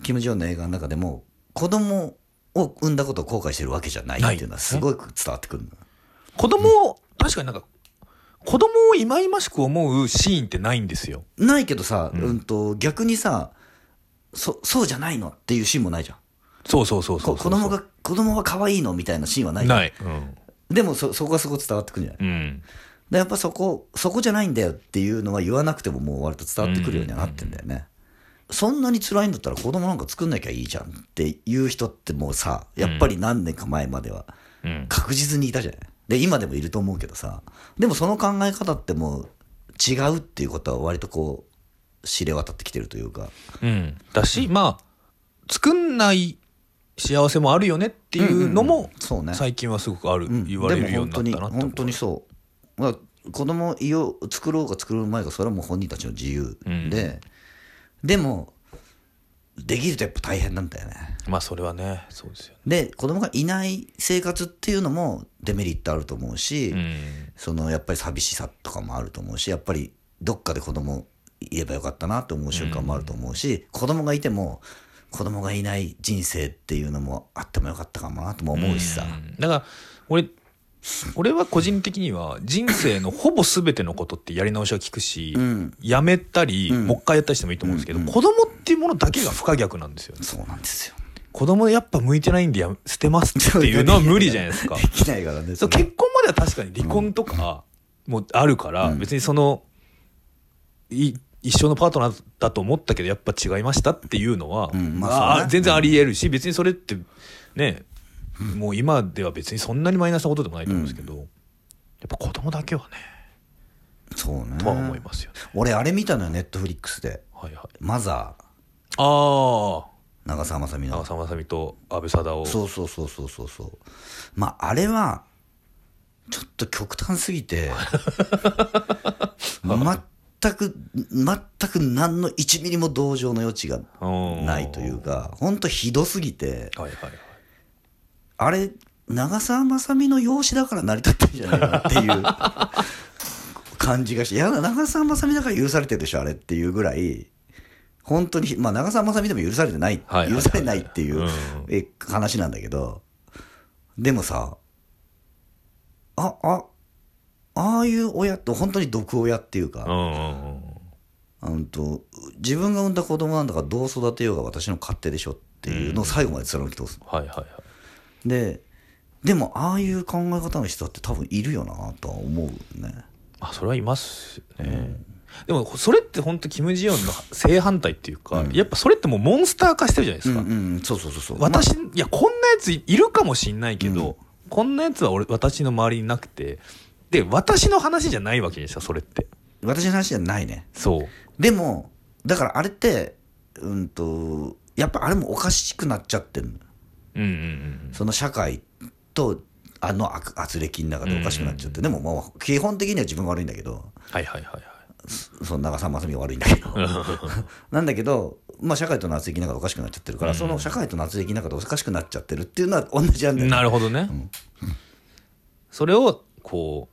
キム・ジョンの映画の中でも子供を産んだことを後悔してるわけじゃないっていうのはすごい伝わってくるの。子供を確かになんか子供を忌々しく思うシーンってないんですよ。ないけどさ、うん、と逆にさそそうじゃないのっていうシーンもないじゃん。そうそうそうそうこ子供が子供は可愛いのみたいなシーンはないない。うん、でもそそこがすごい伝わってくるんじゃない。うん、でやっぱそこそこじゃないんだよっていうのは言わなくてももう割と伝わってくるようにはなってんだよね、そんなに辛いんだったら子供なんか作んなきゃいいじゃんっていう人ってもうさやっぱり何年か前まではうん。確実にいたじゃない？で今でもいると思うけどさでもその考え方ってもう違うっていうことは割とこう知れ渡ってきてるというか。うん、だしまあ作んない幸せもあるよねっていうのもそうね。最近はすごくある、うん。言われるようになったなってでも本当にそう、まあ、子供いよう作ろうが作る前がそれはもう本人たちの自由で、でもできるとやっぱ大変なんだよね。まあそれはね。そうですよね。で子供がいない生活っていうのもデメリットあると思うし、うん。そのやっぱり寂しさとかもあると思うしやっぱりどっかで子供いればよかったなって思う瞬間もあると思うし、子供がいても子供がいない人生っていうのもあってもよかったかもなとも思うしさ、うん。だから俺俺は個人的には人生のほぼ全てのことってやり直しが効くし、ん。やめたり、もう一回やったりしてもいいと思うんですけど、子供っていうものだけが不可逆なんですよね。そうなんですよ。子供やっぱ向いてないんでや捨てますっていうのは無理じゃないですか。できないからねそう結婚までは確かに離婚とかもあるから、別にそのい一生のパートナーだと思ったけどやっぱ違いましたっていうのは、ん。まあね。全然あり得るし、別にそれってねもう今では別にそんなにマイナスなことでもないと思うんですけど、やっぱ子供だけはねそうね。とは思いますよね。俺あれ見たのよネットフリックスで。はいはい、マザあー。長澤まさみの。あ長澤まさみと安倍貞夫そうそうそうそうそうそう。まああれはちょっと極端すぎて 全く全く何の1ミリも同情の余地がないというか本当ひどすぎてはいはいはいあれ長澤まさみの容姿だから成り立ってるんじゃないかなっていう 感じがしていや長澤まさみだから許されてるでしょあれっていうぐらい本当にまあ長澤まさみでも許されてない、はいはいはい許されないっていう、話なんだけどでもさああああいう親って本当に毒親っていうか、うん。うんと自分が産んだ子供なんだからどう育てようが私の勝手でしょっていうのを最後まで貫き通す、はいはいはいででもああいう考え方の人って多分いるよなとは思うね。あそれはいますよね、でもそれって本当キム・ジヨンの正反対っていうか、やっぱそれってもうモンスター化してるじゃないですか、うんうんそうそうそうそう。私、いやこんなやついるかもしんないけど、こんなやつは俺私の周りになくてで私の話じゃないわけでしょそれって。私の話じゃないね。そう。でもだからあれってうんとやっぱあれもおかしくなっちゃってるのうんうんうんその社会とあのあ圧力の中でおかしくなっちゃって、でももう基本的には自分が悪いんだけど。はいはいはいはい。その長澤まさみが悪いんだけど。なんだけど、まあ、社会との圧力の中でおかしくなっちゃってるから、その社会との圧力の中でおかしくなっちゃってるっていうのは同じなんだよね。なるほどね、それをこ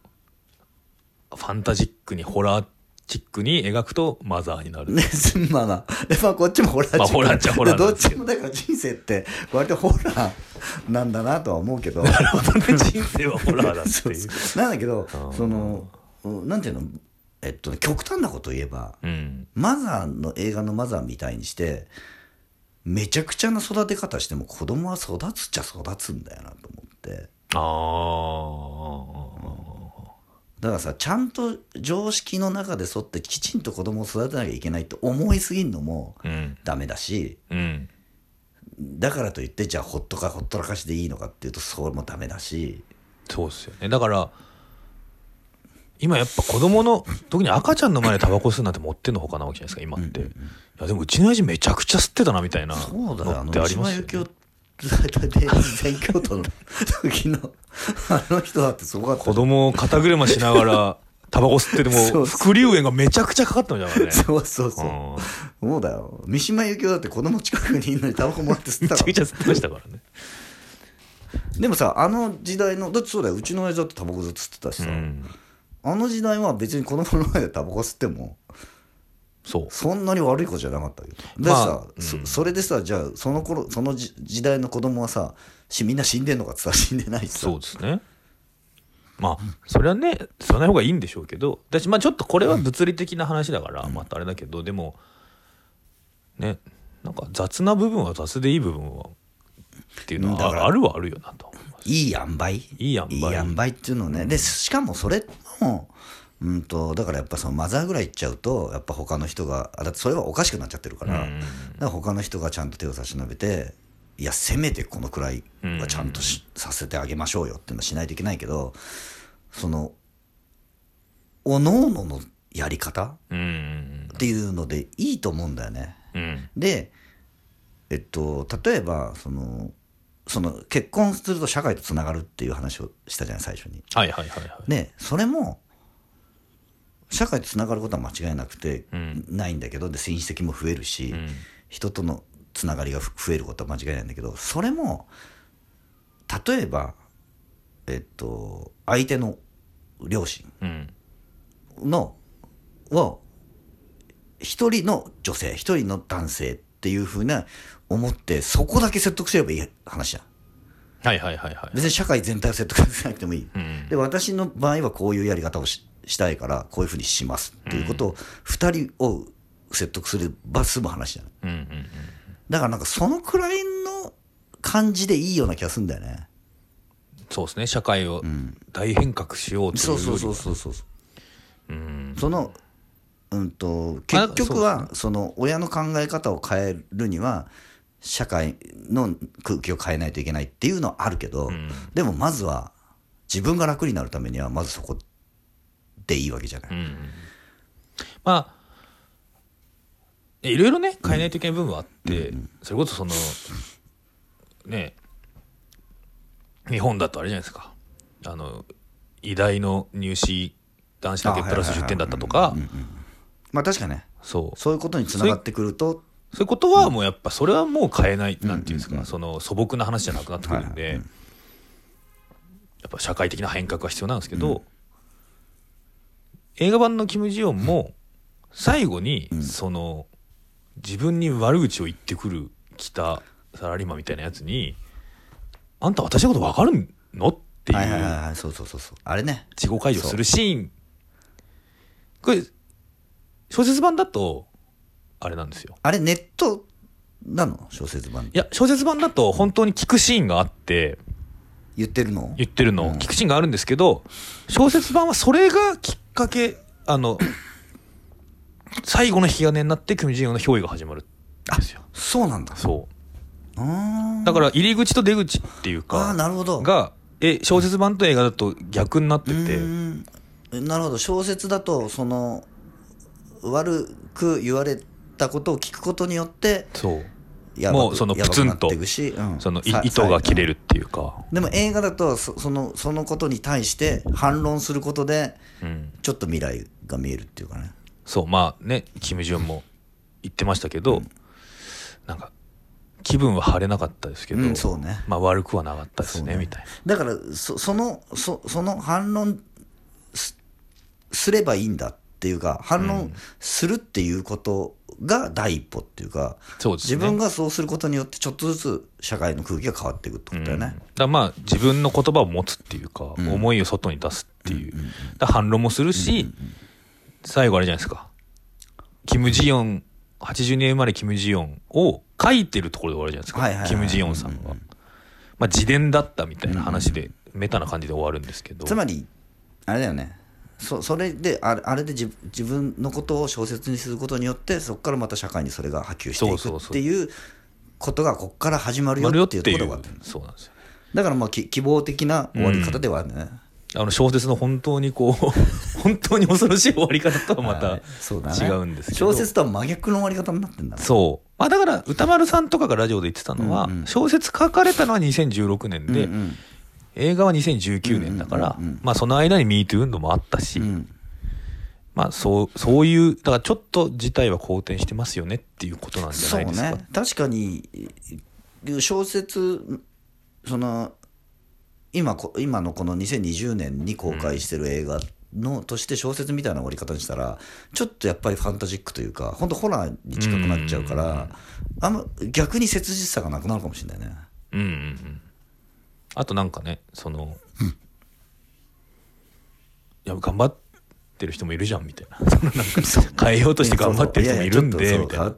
うファンタジックにホラーチックに描くとマザーになる、ね、まあまあ、でまあこっちもホラーチック。まあホラーっちゃホラーでど。っちもだから人生って割とホラーなんだなとは思うけど。なるほどね。人生はホラーだってそう。いうそう。なんだけどそのうんなんていうの？えっとね極端なことを言えば、うん。マザーの映画のマザーみたいにしてめちゃくちゃな育て方しても子供は育つっちゃ育つんだよなと思って。あだからさちゃんと常識の中で沿ってきちんと子供を育てなきゃいけないって思いすぎんのもダメだしうん。だからといってじゃあほっとかほっとらかしでいいのかっていうとそれもダメだし。そうですよね。だから今やっぱ子供の特に赤ちゃんの前でタバコ吸うなんて持ってんのほかなわけじゃないですか今って、いやでもうちの親父めちゃくちゃ吸ってたなみたいなそうだよあののってあり三ますよ、ね全教徒の時のあの人だってすごかった子供を肩車しながらタバコ吸ってても 副流煙がめちゃくちゃかかってましたからね。そうそうそう。うん。そうだよ。三島由紀夫だって子供近くにいるのにタバコもらって吸ったらめちゃくちゃ吸ってましたからね。でもさあの時代のだってそうだよ。うちの親父だってタバコずっと吸ってたしさ、うん。あの時代は別に子供の前でタバコ吸ってもそう。そんなに悪い子じゃなかったけど。でまあさ、そそれでさじゃあその頃そのじ時代の子供はさしみんな死んでんのかってさ死んでないしさ。そうですね。まあそれはね吸わない方がいいんでしょうけど。私まあちょっとこれは物理的な話だからまたあれだけどでもねなんか雑な部分は雑でいい部分はっていうのはああるはあるよなと思います。いい塩梅？いい塩梅。いい塩梅っていうのね。でしかもそれもうんとだからやっぱそのマザーぐらい行っちゃうとやっぱ他の人があだってそれはおかしくなっちゃってるから、うんだから他の人がちゃんと手を差し伸べていやせめてこのくらいはちゃんとし、させてあげましょうよっていうのはしないといけないけどそのおのおののやり方うんっていうのでいいと思うんだよね。うん。でえっと例えばそのその結婚すると社会とつながるっていう話をしたじゃない最初に。はいはいはいはい。でそれも社会とつながることは間違いなくて、うん。ないんだけどで親戚も増えるし、うん。人とのつながりがふ増えることは間違いないんだけどそれも例えばえっと相手の両親うん。のを一人の女性一人の男性っていうふうな思ってそこだけ説得すればいい話じゃん。はいはいはいはい。別に社会全体を説得しなくてもいい、うん。で私の場合はこういうやり方をししたいからこういうふうにしますっていうことを2人を説得すれば済む話じゃないうんうんうんだからなんかそのくらいの感じでいいような気がするんだよね。そうですね。社会を大変革しようというそうよりは。そうそうそうそううん。そのうんとまあ結局はその親の考え方を変えるには社会の空気を変えないといけないっていうのはあるけど、ん。でもまずは自分が楽になるためにはまずそこでいいわけじゃない、うんまあいろいろね変えないといけない部分はあって、それこそそのね日本だとあれじゃないですか。あの医大の入試男子だけプラス10点だったとか。まあ確かね。そう。そういうことにつながってくると。そういうことはもうやっぱそれはもう変えないなんていうんですか。その素朴な話じゃなくなってくるんで。やっぱ社会的な変革が必要なんですけど映画版のキム・ジヨンも最後にその自分に悪口を言ってくる来たサラリーマンみたいなやつに「あんた私のこと分かるの?」っていうはいはいそうそうそうそう。あれね。自己解除するシーン。これ小説版だとあれなんですよ。あれネットなの？小説版いや小説版だと本当に聞くシーンがあって言ってるの？言ってるの、聞くシーンがあるんですけど小説版はそれがきっかけあの最後の引き金になってキム・ジヨンの憑依が始まるんですよ。そうなんだ。そう。だから入り口と出口っていうあかあなるほど。がえ小説版と映画だと逆になってて。うーんなるほど。小説だとその悪く言われたことを聞くことによってそうもうそのプツンと。うん。その糸が切れるるっていうか、でも映画だとそそのそのことに対して反論することでうん、ちょっと未来が見えるっていうかね。そうまあねキム・ジュンも言ってましたけど、なんか気分は晴れなかったですけど、うんそうね。まあ悪くはなかったですねね。みたいな。だからそそのそその反論すすればいいんだっていうか反論するっていうことが第一歩っていうか、そうですね。自分がそうすることによってちょっとずつ社会の空気が変わっていくってことだよね。だか。らまあ自分の言葉を持つっていうか、思いを外に出すっていう、だから反論もするし、最後あれじゃないですか。キム・ジヨン82年生まれキム・ジヨンを書いてるところで終わるじゃないですか、はいはいはい。キム・ジヨンさんが、まあ、自伝だったみたいな話で、メタな感じで終わるんですけど。つまりあれだよねそそれであれあれで自自分のことを小説にすることによってそこからまた社会にそれが波及していくっていうことがここから始まるよってていうところがあってそうなんですよ。だからまあき希望的な終わり方ではあるね、あの小説の本当にこう 本当に恐ろしい終わり方とはまた違うんですけど。小説とは真逆の終わり方になってんだね。そう。まあだから、歌丸さんとかがラジオで言ってたのは、うんうん。小説書かれたのは2016年で、うんうん映画は2019年だから、まあその間に MeToo 運動もあったし、うんまあそう、そういう、だからちょっと事態は好転してますよねっていうことなんじゃそないうですか。ね確かに小説その今こ今のこの2020年に公開してる映画の、として小説みたいな終わり方にしたらちょっとやっぱりファンタジックというか本当ホラーに近くなっちゃうから、あんま逆に切実さがなくなるかもしれないね。うんうんうん。あとなんかね、その、いや、頑張ってる人もいるじゃんみたいな。そ のなんか変えようとして頑張ってる人もいるんで、みたいな。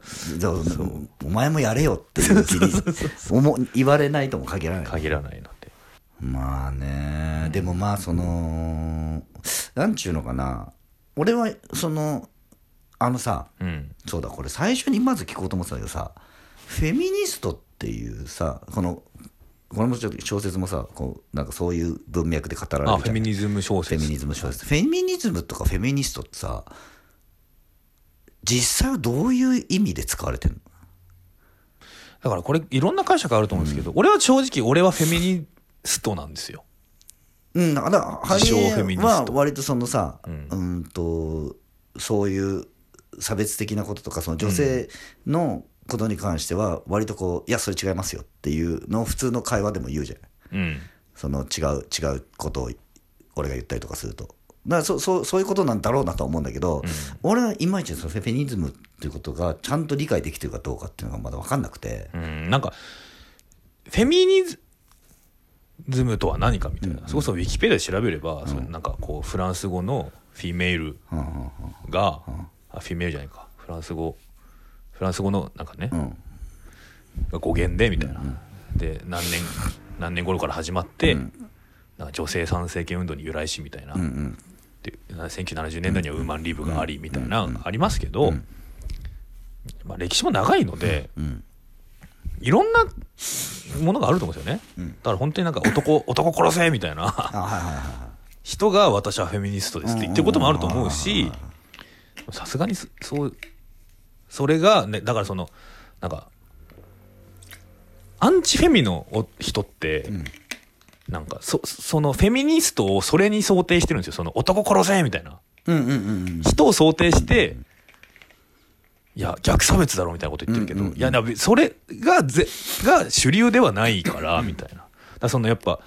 お前もやれよっていう。気に思言われないとも限らない。限らないので。まあね、でもまあそのなんちゅう。のかな俺はそのあのさう。ん。そう。だこれ最初にまず聞こう。と思ってたけどさフェミニストっていう。さこのこれもちょっと小説もさこうなんかそういう文脈で語られるフェミニズム小説。フェミニズム小説。フェミニズムとかフェミニストってさ実際はどういう意味で使われてるの？だからこれいろんな解釈あると思うんですけど、俺は正直俺はフェミニストなんですよ。うん、だからハリ自称エフェミニスト。は割とそのさ、ううんん、とそういう差別的なこととかその女性のことに関しては割とこういやそれ違いますよっていうのを普通の会話でも言うじゃん。うん。その違う違うことを俺が言ったりとかするとだからそそうそういうことなんだろうなとは思うんだけど、俺はいまいちそのフェミニズムっていうことがちゃんと理解できてるかどうかっていうのがまだ分かんなくて、うん、なんか、フェミニズムとは何かみたいな、それこそウィキペディアで調べれば、そのなんかこう、フランス語のフィメールうんうんが、あ、フィメールじゃないか、フランス語、フランス語のなんかね、語源でみたいな。で、何年、何年頃から始まって、なんか女性参政権運動に由来しみたいな。うんうん。で1970年代にはウーマンリブがありみたいなありますけど、まあ、歴史も長いので、ん。いろんなものがあると思うんですよね、だから本当になんか男 男殺せみたいな。人が私はフェミニストですって言ってることもあると思うしさすがにそそうそれがねだからそのなんかアンチフェミのお人って、なんかそそのフェミニストをそれに想定してるんですよ。その男殺せみたいな。人を想定して、いや、逆差別だろみたいなこと言ってるけど、うんうんうん。いや、それがぜ、が主流ではないから、みたいな。だそのやっぱ、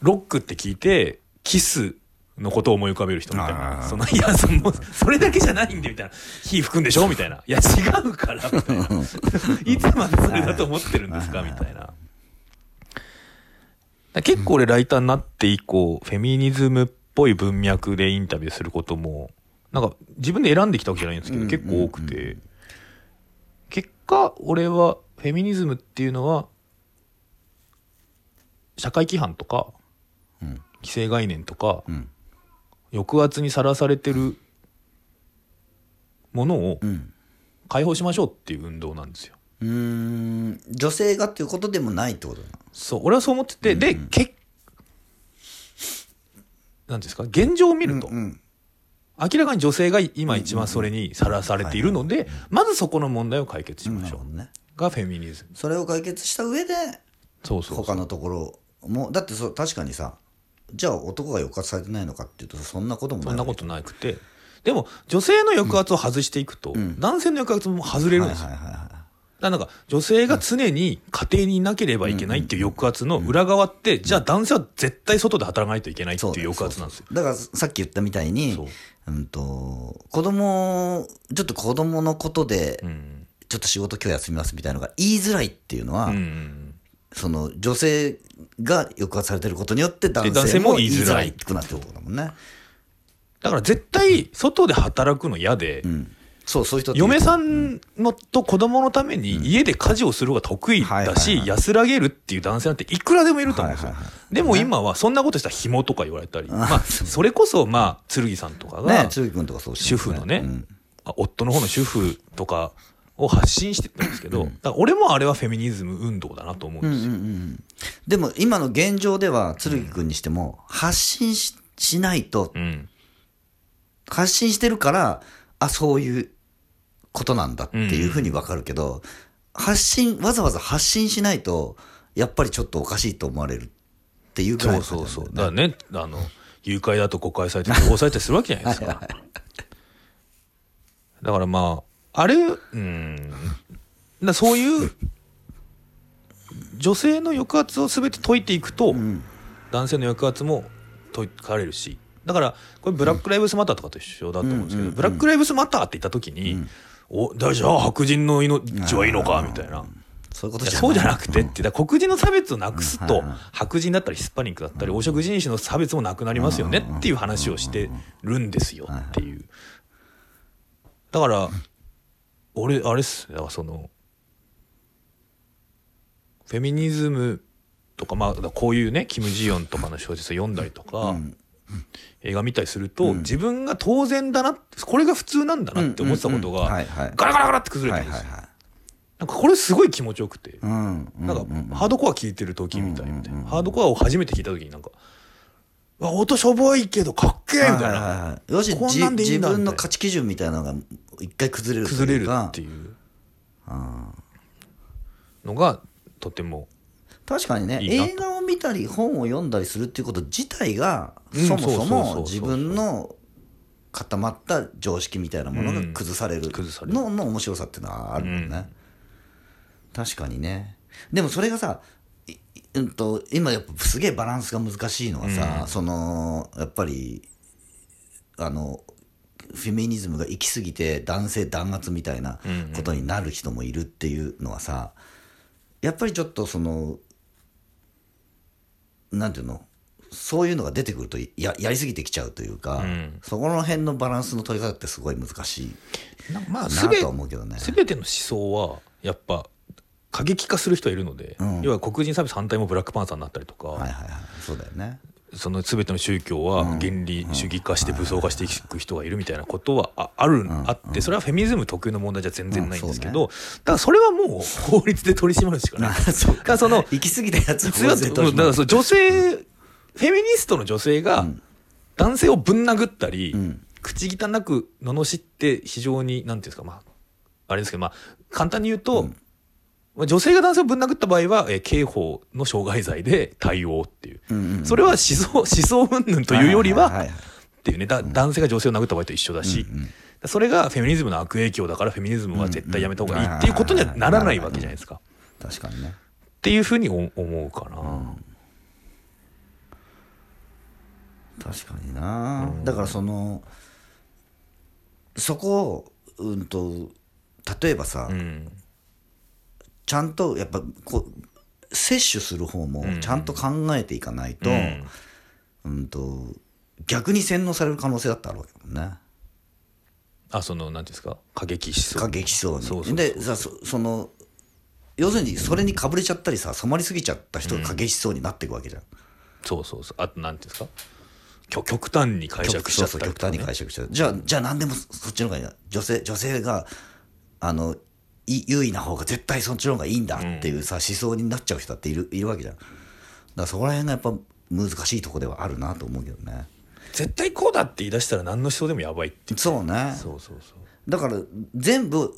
ロックって聞いて、キスのことを思い浮かべる人みたいあな。ーその、いや、その、それだけじゃないんで、みたいな。火吹くんでしょみたいな。いや、違うから、みたいな。いつまでそれだと思ってるんですかみたいな。結構俺ライターになって以降、フェミニズムっぽい文脈でインタビューすることも、なんか自分で選んできたわけじゃないんですけど、うん結構多くて、結果俺はフェミニズムっていうのは、社会規範とか、うん既成概念とか、うん抑圧にさらされてるものをうん。解放しましょうっていう運動なんですよ。うーん。女性がっていうことでもないってことそう、俺はそう思ってて、で、けなん。ていうんですか、現状を見ると、うん明らかに女性が今一番それにさらされているので、まずそこの問題を解決しましょう。なるほどね。がフェミニズム。それを解決した上でそうそう。他のところも。だってそう確かにさじゃあ男が抑圧されてないのかっていうとそんなこともないそんなことなくて。でも女性の抑圧を外していくと、男性の抑圧も外れるんですよ、はいはいはいはい。だからなんか女性が常に家庭にいなければいけないっていう抑圧の裏側って、じゃあ男性は絶対外で働かないといけないっていう抑圧なんですよ。だからさっき言ったみたいにそう。うんと子供ちょっと子供のことでうん。ちょっと仕事今日休みますみたいなのが言いづらいっていうのは、うんその女性が抑圧されてることによって男男性も言いづらいくなってることだもんね。だから絶対外で働くの嫌で、うん、そうそういう人嫁さんのと子供のために家で家事をする方が得意だし、はい安らげるっていう男性なんていくらでもいると思うんですよ。でも今はそんなことしたら紐とか言われたり、まあ、それこそまあ、剣さんとかが主婦のね、夫の方の主婦とかを発信してたんですけど、だ俺もあれはフェミニズム運動だなと思うんですよ。でも今の現状では剣君にしても発信ししないとうん。発信してるからあそういうことなんだっていうふうに分かるけど、発信わざわざ発信しないとやっぱりちょっとおかしいと思われるっていうぐらいそうそうそう。だよねだからね、あの、誘拐だと誤解されて、誤報されたりするわけじゃないですか。だからまあ、あれ、うん、だそういう、女性の抑圧を全て解いていくと、男性の抑圧も解かれるし、だから、これブラック・ライブスマターとかと一緒だと思うんですけど、ブラック・ライブスマターって言った時に、お、だじゃあ白人の命はいいのか？みたいな。そういうことそうじゃなくてって、だ黒人の差別をなくすと白人だったりヒスパニックだったり、黄色人種の差別もなくなりますよねっていう話をしてるんですよっていう。だから、俺、あれっす、だからその、フェミニズムとか、まあ、こういうね、キム・ジヨンとかの小説を読んだりとか、映画見たりすると、自分が当然だな、これが普通なんだなって思ってたことがはい、ガラガラガラって崩れてるんですよ。はいはいはい。なんかこれすごい気持ちよくて。うんうんなんか、ハードコア聴いてる時みたいみたいな。ハードコアを初めて聞いた時になんか、音しょぼいけどかっけえみたいな。はいよしこんなんでいい自分の価値基準みたいなのが一回崩れる崩れるっていうのが、とても、確かにね映画を見たり本を読んだりするっていうこと自体が、うんそもそも自分の固まった常識みたいなものが崩される。のの面白さっていうのはあるもんね、確かにね。でもそれがさいうんと今やっぱすげえバランスが難しいのはさ、そのやっぱりあのフェミニズムが行き過ぎて男性弾圧みたいなことになる人もいるっていうのはさやっぱりちょっとそのなんていうのそういうのが出てくるとややりすぎてきちゃうというか、ん。そこの辺のバランスの取り方ってすごい難しいなとは思うけどね。すべての思想は、やっぱ、過激化する人はいるので、ん。要は黒人差別反対もブラックパンサーになったりとか、はいはいはい。そうだよね。その全ての宗教は原理主義化して武装化していく人がいるみたいなことはあある、あって、それはフェミニズム特有の問題じゃ全然ないんですけど、だからそれはもう法律で取り締まるしかない。そか。らその、行き過ぎたやつはだからそう女性、フェミニストの女性が男性をぶん殴ったり、ん。口汚く罵って非常に、なんていうんですか、まあ、あれですけど、まあ、簡単に言うと、まあ女性が男性をぶん殴った場合は、えー刑法の傷害罪で対応っていう。うんうんうんそれは思想、思想云々というよりは、はいはいはいはいっていうね、だ男性が女性を殴った場合と一緒だし、それがフェミニズムの悪影響だからフェミニズムは絶対やめた方がいいっていうことにはならないわけじゃないですか。っ確かにね。ていうふうに思思うかな。確かにな、だからそのそこをうんと例えばさ、うん。ちゃんとやっぱこう摂取する方もちゃんと考えていかないと,、うん。と逆に洗脳される可能性だってあるわけだもんね。あ、その、なんていうんですか？過激思想。過激しそうにそうそうそう。でさそその要するにそれにかぶれちゃったりさ染まりすぎちゃった人が過激しそうになっていくわけじゃん、そうそうそう。あと、なんていうんですか？極極端に解釈しちゃった極端に解釈しちゃう。じゃあじゃあ何でもそっちの方がいいな。女性女性があのい優位な方が絶対そっちの方がいいんだっていうさ、思想になっちゃう人だっているいるわけじゃん。だからそこら辺がやっぱ難しいとこではあるなと思うけどね。絶対こうだって言い出したら何の思想でもやばいって。そうね。そうそうそう。だから全部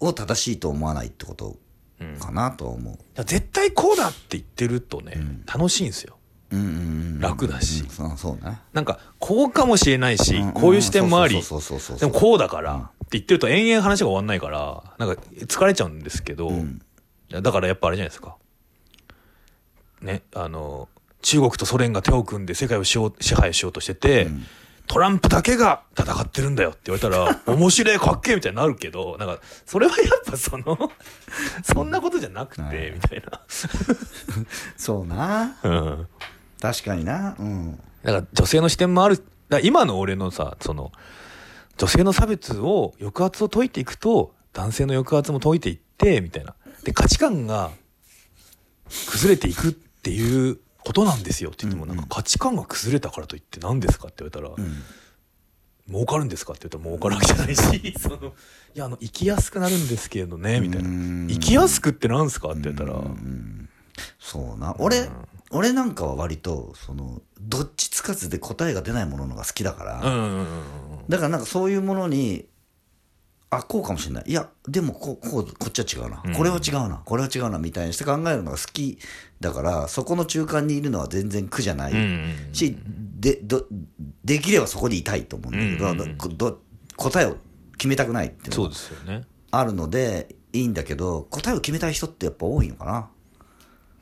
を正しいと思わないってことかなとは思う。いや絶対こうだって言ってるとね、楽しいんですよ。うんうんうん。楽だし、そうそうね。なんかこうかもしれないし、うんこういう視点もありそうそうそうそうでもこうだから言ってると延々話が終わんないからなんか疲れちゃうんですけど、いやだからやっぱあれじゃないですか。ねあの中国とソ連が手を組んで世界をしよう支配しようとしてて、トランプだけが戦ってるんだよって言われたら 面白いかっけえみたいになるけどなんかそれはやっぱその そんなことじゃなくて、はい。みたい そうな。な、うん、確かにな。うん。だから女性の視点もある。今の俺のさその女性の差別を抑圧を解いていくと男性の抑圧も解いていってみたいな。で価値観が崩れていくっていうことなんですよって言ってもなんか価値観が崩れたからといって何ですかって言われたら、儲かるんですかって言ったら儲かるわけじゃないしそのいやあの生きやすくなるんですけどねみたいな。うん。生きやすくって何ですかって言ったら。そうな。俺、俺なんかは割と、その、どっちつかずで答えが出ないもののが好きだから、だからなんかそういうものに、あ、こうかもしれない。いや、でもこう、こう、こっちは違うな。これは違うな。これは違うな、みたいにして考えるのが好きだから、そこの中間にいるのは全然苦じゃない。し、で、ど、できればそこにいたいと思うんだけど、答えを決めたくないっていうそうのがですよねあるので、いいんだけど、答えを決めたい人ってやっぱ多いのかな。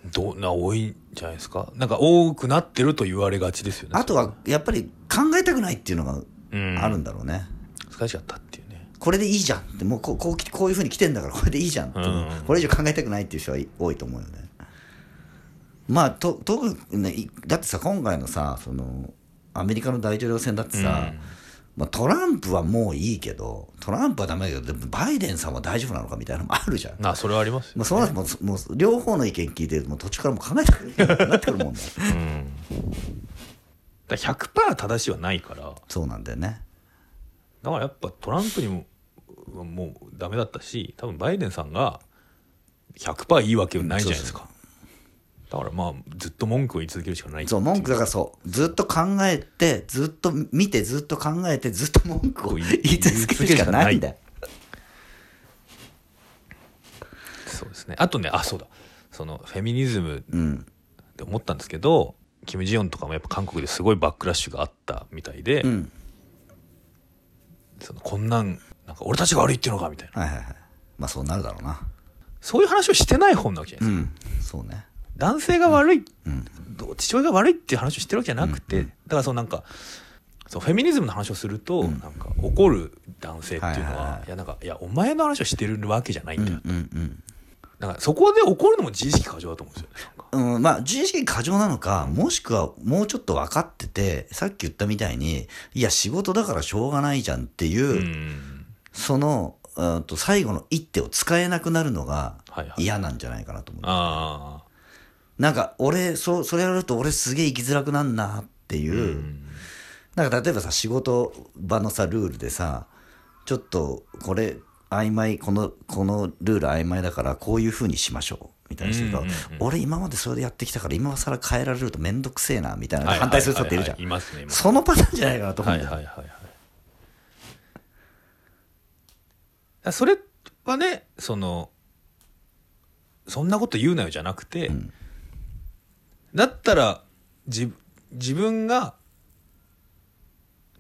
どうな多いんじゃないですか？なんか多くなってると言われがちですよね。あとは、やっぱり考えたくないっていうのがうん。あるんだろうね。疲れちゃったっていうね。これでいいじゃんって、もうこうこうこういうふうに来てんだからこれでいいじゃんって、うん。これ以上考えたくないっていう人は多いと思うよね。まあ、と、特にね、いだってさ、今回のさ、その、アメリカの大統領選だってさ、うんまあ、トランプはもういいけど、トランプはダメだけど、でもバイデンさんは大丈夫なのかみたいなのもあるじゃん。あそれはありますよ、もうそもうもう両方の意見聞いてもう途中からもう考えたくなってくるもんだ。だから100%正しいはないからだそうなんだよね。からやっぱトランプにももうダメだったし多分バイデンさんが100%いいわけないじゃないですか、だからまあずっと文句を言い続けるしかないそう、文句だからそう。ずっと考えて、ずっと見て、ずっと考えて、ずっと文句を言い続けるしかないんだよ。そうですねあとねあそうだそのフェミニズムうん。って思ったんですけど、キム・ジヨンとかもやっぱ韓国ですごいバックラッシュがあったみたいで、うん。そのこんなんなんか俺たちが悪いっていうのかみたいなはいはいはい。まあそうなるだろうな。そういう話をしてない本なわけじゃないですか、うん。そうね。男性が悪い、父親が悪いっていう話をしてるわけじゃなくて、だからそのなんかそうフェミニズムの話をすると、なんか怒る男性っていうのは,、はいはいはい。いやなんかいやお前の話をしてるわけじゃないんだよ。なんかそこで怒るのも自意識過剰だと思うんですよ。うん、まあ、自意識過剰なのか、もしくはもうちょっと分かってて、さっき言ったみたいに、いや、仕事だからしょうがないじゃんっていう、うん。その、うんと最後の一手を使えなくなるのがはいはい。嫌なんじゃないかなと思う。あなんか、俺、そ、それやると俺すげえ生きづらくなんなっていう、あうんなんか例えばさ、仕事場のさ、ルールでさ、ちょっと、これ、曖昧、この、このルール曖昧だから、こういう風にしましょう。みたいにすると、うんうんうん俺今までそれでやってきたから、今更変えられるとめんどくせえな、みたいな、反対する人っているじゃん。はいますねいますそのパターンじゃないかなと思うんだよ。はいはいはいはいだそれはねそのそんなこと言うなよじゃなくて、だったら自自分が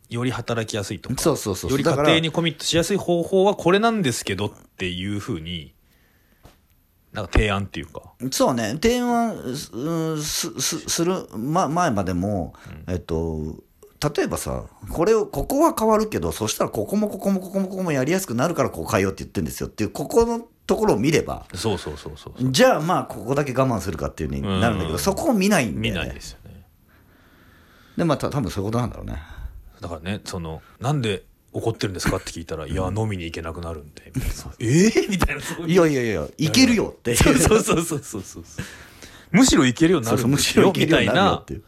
より働きやすいとかそうそうそうより家庭にコミットしやすい方法はこれなんですけどっていうふうになんか提案っていうか。そうね、提案すうんすすする、ま、前までも、えっと、例えばさ、これを、ここは変わるけど、そしたらここもここもここもここもやりやすくなるからこう変えようって言ってるんですよ。っていう、ここのところを見れば、そうそうそうそうそう。じゃあまあ、ここだけ我慢するかっていうふうになるんだけど、うんそこを見ないんだ見よね。ないですよね。で、まあ、た多分そういうことなんだろうね。だからねそのなんで怒ってるんですかって聞いたら「いや飲みに行けなくなるんで」みたいな「ええみたいなそういやいやいや、いけるよって。いう。そうそうそうそうそう。そうむしろいけるようになそうそうむしるんですよろいけるようみたいなになるよっていう。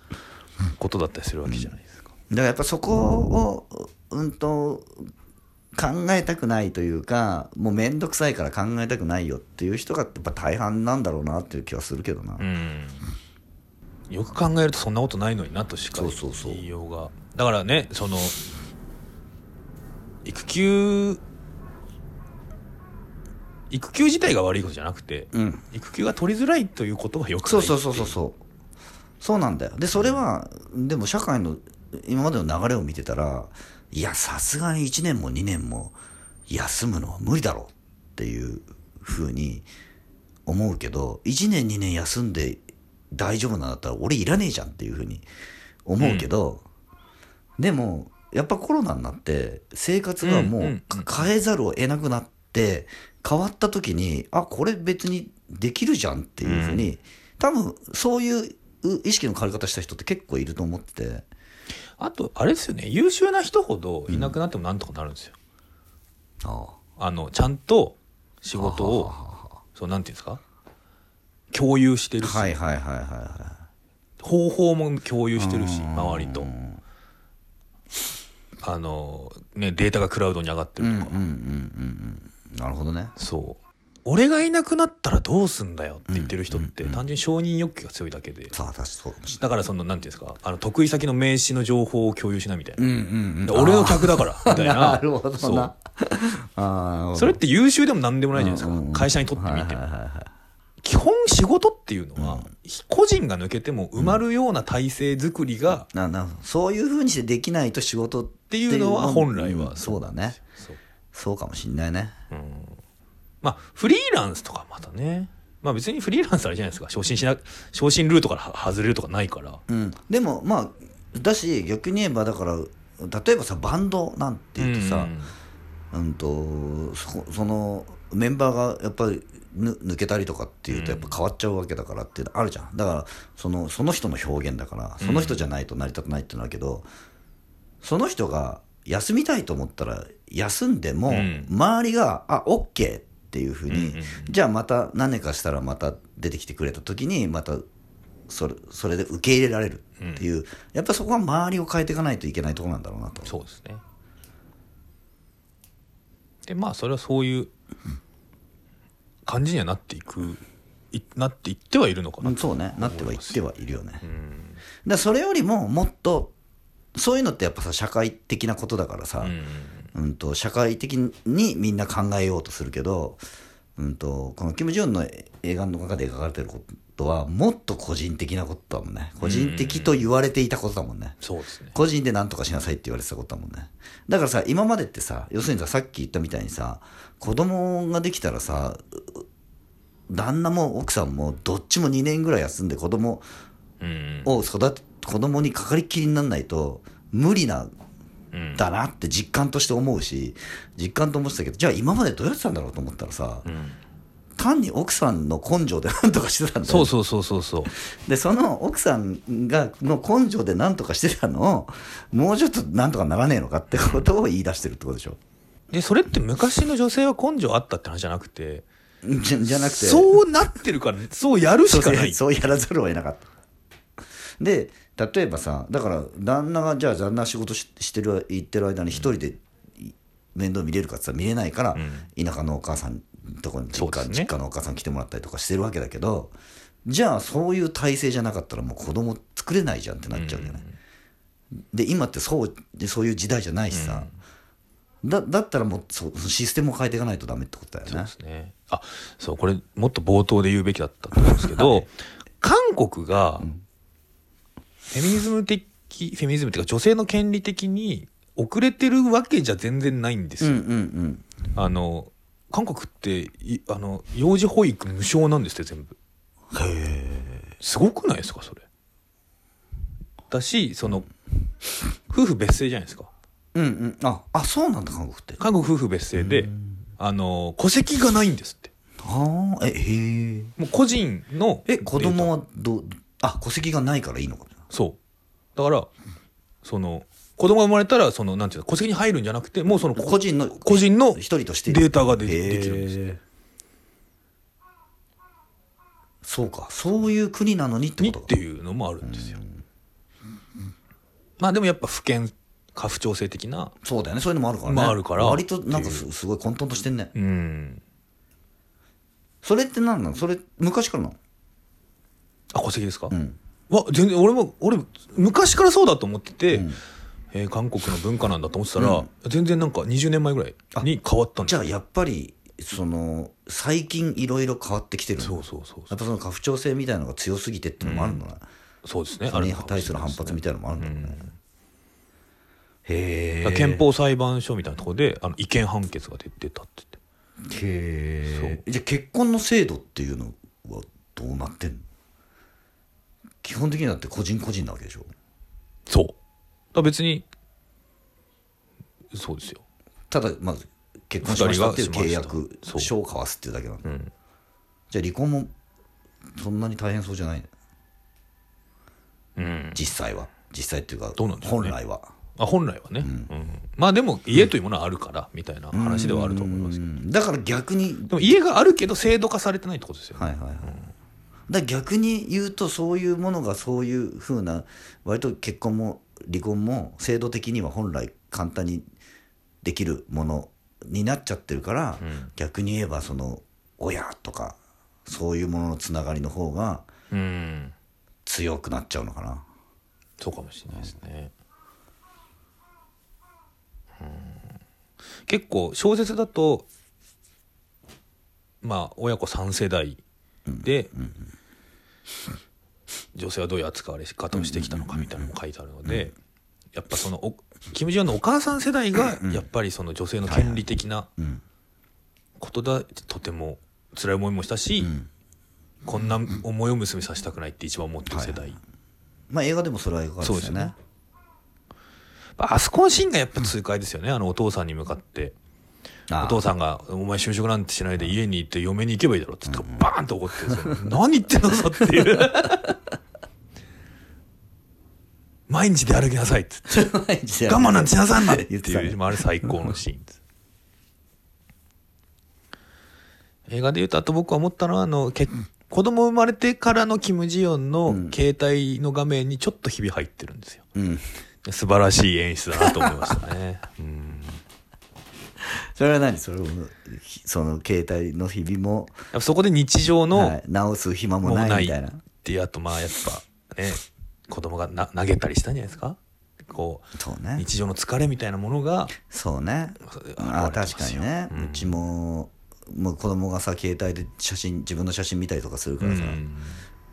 ことだったりするわけじゃないだからやっぱそこを、うんと、考えたくないというか、もうめんどくさいから考えたくないよっていう人がやっぱ大半なんだろうなっていう気はするけどな。うん。よく考えるとそんなことないのになとしかそうそうそう。言いようが。だからねその育休育休自体が悪いことじゃなくて、うん。育休が取りづらいということがよくないそうそうそうそうそう。そうなんだよ。でそれはでも社会の今までの流れを見てたらいやさすがに1年も2年も休むのは無理だろうっていうふうに思うけど1年2年休んで大丈夫なんだったら俺いらねえじゃんっていうふうに思うけど、でもやっぱコロナになって生活がもうんうんう変えざるを得なくなって変わった時にあこれ別にできるじゃんっていうふうに、多分そういう意識の変わり方した人って結構いると思っててあとあれですよね。優秀な人ほどいなくなってもなんとかなるんですよ、ああ。のちゃんと仕事をそうなんていうんですか？共有してるし、はいはいはいはいは方法も共有してるしい周りと。うんあのねデータがクラウドに上がってるとか、うんうんうんうんうん。なるほどね。そう俺がいなくなったらどうすんだよって言ってる人って単純に承認欲求が強いだけで。さあ確かそうかもしれだからそのなんていうんですかあの得意先の名刺の情報を共有しないみたいな、うんうんうん。で俺の客だからみたいな。なるほどそう。なあー。それって優秀でも何でもないじゃないですか、うんうんうん。会社にとってみても、はいはいはいはい基本仕事っていうのは、個人が抜けても埋まるような体制作りが、ななそういうふうにしてできないと仕事っっていうのは本来はうんそうだねそうそうかもしんないねまあフリーランスとかまたね。まあ別にフリーランスあれじゃないですか。昇進しな昇進ルートからは外れるとかないから。うん。でもまあだし逆に言えばだから例えばさバンドなんて言ってさ、うん。とそそのメンバーがやっぱりぬ抜けたりとかっていうとやっぱ変わっちゃうわけだからっていうのあるじゃん。だからそのその人の表現だからその人じゃないと成り立たないっていうのはあるけど、その人が休みたいと思ったら休んでも、うん。周りが「あオッケーっていうふうに、うんうんうん。じゃあまた何年かしたらまた出てきてくれた時にまたそれそれで受け入れられるっていう、やっぱそこは周りを変えていかないといけないところなんだろうなと。そうですね。でまあそれはそういう感じにはなっていくいなっていってはいるのかなうんそうね。なってはいってはいるよね、だからそれよりももっとそういうのってやっぱさ社会的なことだからさ、うんと社会的にみんな考えようとするけど、うん、とこのキム・ジョンの映画の中で描かれてることはもっと個人的なことだもんね。個人的と言われていたことだもんね、そうですね。個人で何とかしなさいって言われてたことだもんね。だからさ今までってさ要するにささっき言ったみたいにさ子供ができたらさう旦那も奥さんもどっちも2年ぐらい休んで子供うんを育て子供にかかりっきりにならないと無理なうんだなって実感として思うし実感と思ってたけどじゃあ今までどうやってたんだろうと思ったらさ、うん単に奥さんの根性で何とかしてたんだよそうそうそうそうそう。でその奥さんがの根性で何とかしてたのをもうちょっと何とかならねえのかってことを言い出してるってことでしょ。でそれって昔の女性は根性あったって話じゃなくてじゃじゃなくて。そうなってるからそうやるしかない。そうそうやらざるを得なかったで例えばさだから旦那がじゃあ旦那仕事ししてる行ってる間に一人でい面倒見れるかって言ったら見れないから、田舎のお母さんとこに実家,、ね。実家のお母さん来てもらったりとかしてるわけだけどじゃあそういう体制じゃなかったらもう子供作れないじゃんってなっちゃうんじゃない、で今ってそうでそういう時代じゃないしさ、だだったらもうそシステムを変えていかないとダメってことだよね。そうですね。あそうこれもっと冒頭で言うべきだったと思うんですけど、韓国がフェミニズム的フェミニズムっていうか女性の権利的に遅れてるわけじゃ全然ないんですよ、うんうんうん。あの韓国っていあの幼児保育無償なんですって全部。すごくないですかそれ。だしその夫婦別姓じゃないですか。うんうん。ああそうなんだ韓国って。韓国夫婦別姓であの戸籍がないんですって。ああえへえ。もう個人のえ子供はどうあ戸籍がないからいいのかそう。だからその子供が生まれたらそのなんていうの戸籍に入るんじゃなくてもうその個人の個人の一人としてデータがでへーできる。んですそうか。そういう国なのにってこと？かていうのもあるんですよ。まあでもやっぱ不健家父長制的なそうだよね。そういうのもあるからね、まああるから。割となんかすすごい混沌としてんね。うん。それって何なの？それ昔からなの？あ戸籍ですか、うんわ全然俺も俺昔からそうだと思ってて、うん。えー韓国の文化なんだと思ってたら、全然なんか20年前ぐらいに変わったんですじゃあやっぱりその最近いろいろ変わってきてるの？そうそうそうやっぱその家父長制みたいなのが強すぎてっていうのもあるのな、そうですね。それに対する反発みたいなのもあるんだろうね、へだから憲法裁判所みたいなところであの違憲判決が出てたって言って。へえじゃあ結婚の制度っていうのはどうなってんの？基本的にだって個人個人なわけでしょ。そう。だ別にそうですよ。ただまず結婚しましたっていう契約書を交わすっていうだけなの、ん。じゃあ離婚もそんなに大変そうじゃないのうん。実際は。実際っていうかどうなんね。本来は。あ本来はね、うん。まあでも家というものはあるからみたいな話ではあると思いますけど。うん。だから逆にでも家があるけど制度化されてないってことですよね、はいはいはい、だ逆に言うとそういうものがそういうふうな割と結婚も離婚も制度的には本来簡単にできるものになっちゃってるから、ん。逆に言えばその親とかそういうもののつながりの方がうん。強くなっちゃうのかな。そうかもしれないですね、うん。結構小説だとまあ親子3世代で、女性はどういう扱われ方をしてきたのかみたいなのも書いてあるので、やっぱそのおキム・ジヨンのお母さん世代がやっぱりその女性の権利的なうん。ことだとても辛い思いもしたし、こんな思いを娘させたくないって一番思ってる世代、まあ映画でもそれは描かれてたよね。そうですよね。あそこのシーンがやっぱ痛快ですよね。あのお父さんに向かって。あお父さんが「お前就職なんてしないで家に行って嫁に行けばいいだろ」って言ってバーンと怒って 何言ってんのさっていう。毎日で歩きなさいって言って。毎日我慢なんてしなさんなって言ってたね。いう、まあ、あれ最高のシーンです。映画で言うとあと僕は思ったのはあのけ子供生まれてからのキム・ジヨンの携帯の画面にちょっとひび入ってるんですよ。うん。素晴らしい演出だなと思いましたね。うんそれは何？それをひその携帯の日々も、やっぱそこで日常のはい、直す暇ももうないみたいな。っていうあとまあやっぱね子供がな投げたりしたんじゃないですか？こうそうね。日常の疲れみたいなものがそうね。あ確かにね、ううんちももう子供がさ携帯で写真自分の写真見たりとかするからさ、うん。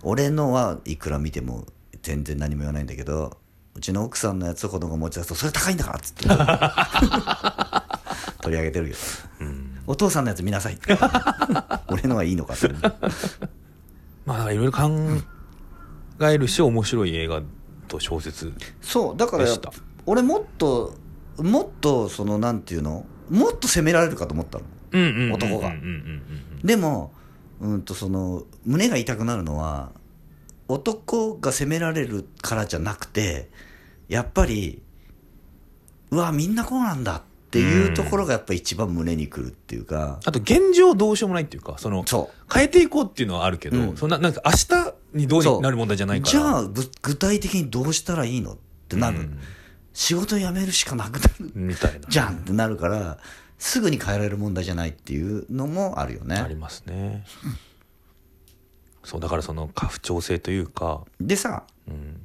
俺のはいくら見ても全然何も言わないんだけどうちの奥さんのやつを子供が持ち出すとそれ高いんだからっつって 取り上げてるけど、お父さんのやつ見なさい。っ て俺のはいいのかって。まあいろいろ考えるし面白い映画と小説そうだから俺もっともっとそのなんていうの？もっと責められるかと思ったの。うんうんうんうん男が。うんうんうんでもうんとその胸が痛くなるのは男が責められるからじゃなくてやっぱりうわみんなこうなんだっていうところがやっぱ一番胸にくるっていうか、あと現状どうしようもないっていうかそのそ変えていこうっていうのはあるけど、うん。そんななんか明日にどうになる問題じゃないから。じゃあぐ具体的にどうしたらいいのってなる、うん。仕事辞めるしかなくなる。みたいな。じゃんってなるからすぐに変えられる問題じゃないっていうのもあるよね。ありますね。そうだからその家父長制というか、でさうん。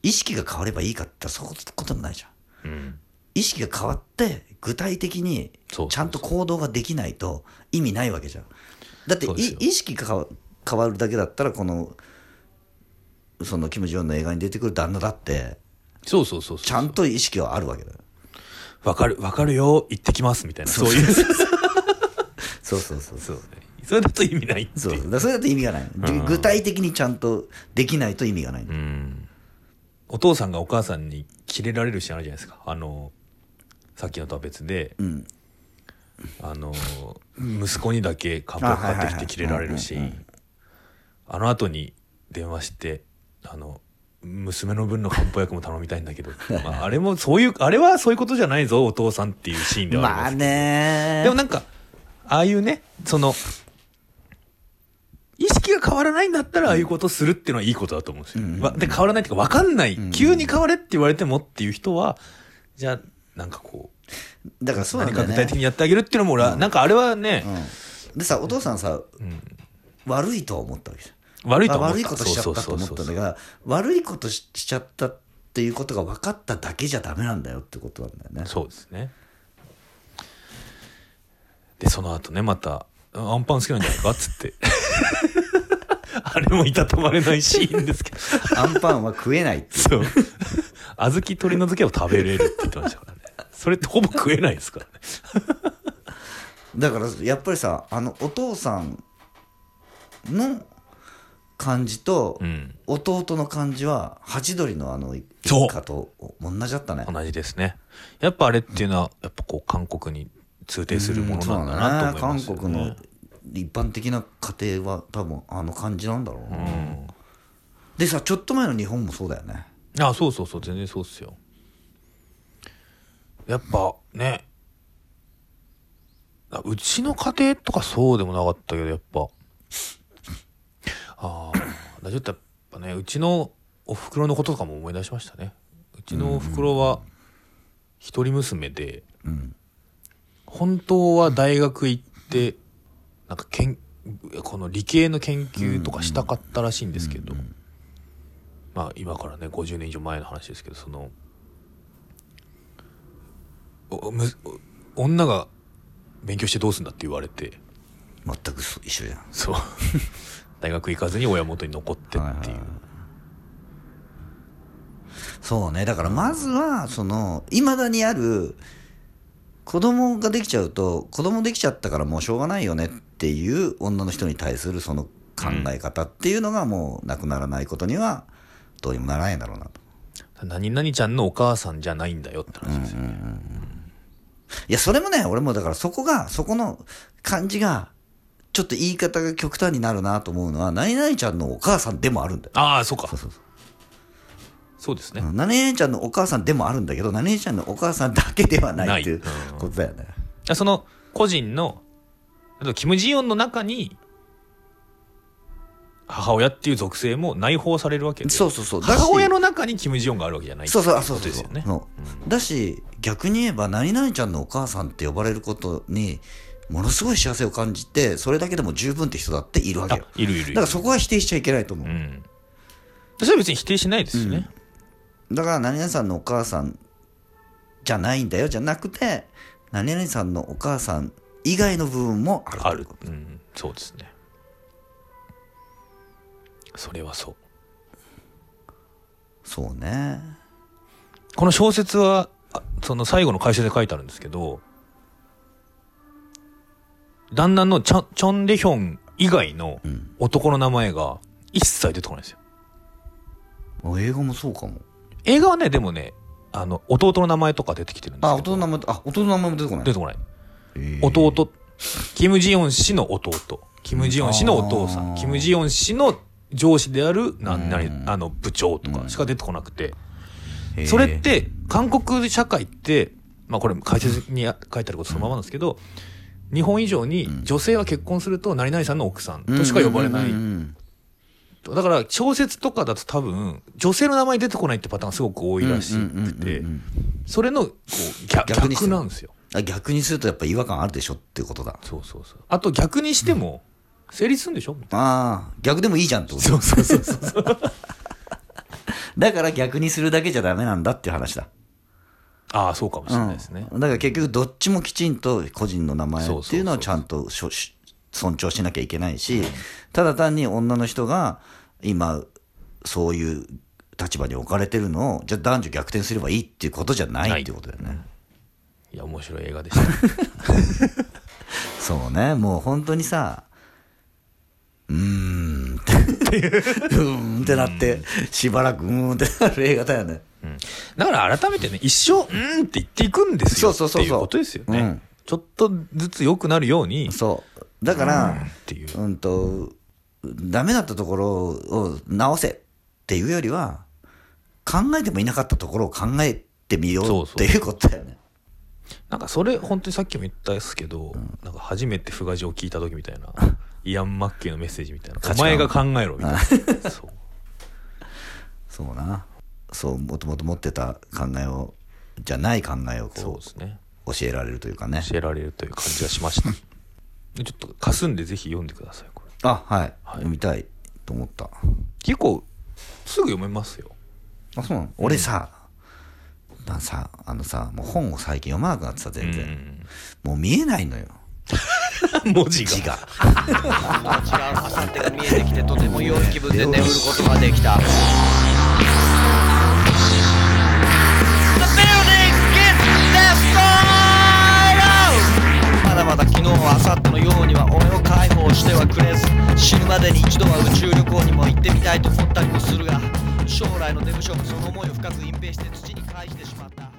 意識が変わればいいかってそういうこともないじゃん。うん、意識が変わって具体的にちゃんと行動ができないと意味ないわけじゃん。だって意識が変わ変わるだけだったらこのそのキム・ジョンの映画に出てくる旦那だってそうそうそうちゃんと意識はあるわけだよ。わかるわかるよ行ってきますみたいな。そういう。そうそうそうそう。それだと意味ないそう。それだと意味がない、ん。具体的にちゃんとできないと意味がない、うん。お父さんがお母さんにキレられるシーンあるじゃないですか。あのさっきのとは別で、うん。あの息子にだけカップがかかってきてキレられるしあの後に電話してあの娘の分の漢方薬も頼みたいんだけど、まあ、あれもそういうあれはそういうことじゃないぞお父さんっていうシーンではありますね。でもなんかああいうねその意識が変わらないんだったらああいうことするっていうのはいいことだと思うんですよ。うんわで変わらないっていうか分かんない、急に変われって言われてもっていう人はじゃあなんかこうだからそうなんだ具体的にやってあげるっていうのも俺は、なんかあれはね、うん、でさお父さんさ、うん。悪いとは思ったわけじゃん。悪いと思った。悪いことしちゃったと思ったんだが悪いことししちゃったっていうことが分かっただけじゃダメなんだよってことなんだよね。そうですね。でその後ねまた「アンパン好きなんじゃないか?」っつって。あれもいたたまれないシーンですけど。アンパンは食えないってそう。小豆取り除けば食べれるって言ってましたからねそれってほぼ食えないですからね。だからやっぱりさあのお父さんの感じとうん。弟の感じはハチドリのあの一家と同じだったね。同じですね。やっぱあれっていうのはやっぱこう韓国に通底するものなんだなと思いますよ、ね。韓国の一般的な家庭は多分あの感じなんだろうな、うん。でさちょっと前の日本もそうだよね。あそうそうそう。全然そうっすよやっぱね。あうちの家庭とかそうでもなかったけどやっぱ。ああちょっとやっぱねうちのおふくろのこととかも思い出しましたね。うちのおふくろは一人娘で、うん本当は大学行ってなんかけんこの理系の研究とかしたかったらしいんですけど、まあ今からね50年以上前の話ですけどその女が勉強してどうすんだって言われて。全く一緒じゃん。そう。大学行かずに親元に残ってっていう、はいはいそうね。だからまずはそのいまだにある子供ができちゃうと子供できちゃったからもうしょうがないよねっていう女の人に対するその考え方っていうのがもうなくならないことにはどうにもならないんだろうなと。何々ちゃんのお母さんじゃないんだよって話ですよね、いやそれもね俺もだからそこがそこの感じがちょっと言い方が極端になるなと思うのは何々ちゃんのお母さんでもあるんだよ。ああそうか。そうそうそう。そうですね、うん何々ちゃんのお母さんでもあるんだけど何々ちゃんのお母さんだけではないっていうことだよね。その個人の例えばキム・ジヨンの中に母親っていう属性も内包されるわけでそうそうそう。だし母親の中にキム・ジヨンがあるわけじゃないそうそうあそうそうですよね。だし逆に言えば何々ちゃんのお母さんって呼ばれることにものすごい幸せを感じてそれだけでも十分って人だっているわけあよ。いるいる。だからそこは否定しちゃいけないと思う。うん。それは別に否定しないですしね、だから何々さんのお母さんじゃないんだよじゃなくて何々さんのお母さん以外の部分もあるある、うん、そうですね。それはそう。そうね。この小説はあその最後の解説で書いてあるんですけど旦那のチョチョン・デヒョン以外のうん。男の名前が一切出てこないんですよ。あ映画もそうかも。映画はねでもねあの弟の名前とか出てきてるんですあけど。弟の名前あ弟の名前も出てこない。出てこない。弟キム・ジヨン氏の弟。キム・ジヨン氏のお父さん。キム・ジヨン氏の上司であるなうん。なあの部長とかしか出てこなくて、それって韓国社会ってまあこれ解説に書いてあることそのままなんですけど、日本以上に女性は結婚すると何々さんの奥さんとしか呼ばれない、うんうんうんだから小説とかだと多分女性の名前出てこないってパターンがすごく多いらしくてうんうんうんうんそれのこう逆なんですよ。あ逆にするとやっぱ違和感あるでしょっていうことだ。そうそうそう。あと逆にしても成立するんでしょ？みたいああ逆でもいいじゃんってこと。なそうそうそうそう だから逆にするだけじゃダメなんだっていう話だ。ああそうかもしれないですね、うん。だから結局どっちもきちんと個人の名前っていうのはちゃんと尊重しなきゃいけないし、ただ単に女の人が今そういう立場に置かれてるのをじゃあ男女逆転すればいいっていうことじゃない。っていうことだよね、いや面白い映画でした。そうね。もう本当にさうーんってう。ーんってなってしばらくうーんってなる映画だよね。うん。だから改めてね一生うーんって言っていくんですよそうそうそうそう。っていうことですよね、うん。ちょっとずつ良くなるようにそう。だから、うんっていう。うんと、ダメだったところを直せっていうよりは、考えてもいなかったところを考えてみよそうそううっていうことだよね。なんかそれ本当にさっきも言ったんですけど、なんか初めてフガジを聞いた時みたいなイアン・マッケイのメッセージみたいな。価値観。お前が考えろみたいな。そう。そうな。そう、もともと持ってた考えを、じゃない考えをこそうですね。う、教えられるというかね。教えられるという感じがしました。で ちょっとかすんでぜひ読んでくださいこれ。あ、はい。はい。読みたいと思った。結構すぐ読めますよ。あ、そうなの？俺さ、なさ、あのさ、もう本を最近読まなくなってさ、全然。うん。もう見えないのよ。文字が。字が。違うあさってが見えてきてとても良い気分で眠ることができた。The building gets destroyed! まだまだ昨日はあさってのようには俺を解放してはくれず。死ぬまでに一度は宇宙旅行にも行ってみたいと思ったりもするが将来のデブショックその思いを深く隠蔽して土に返してしまった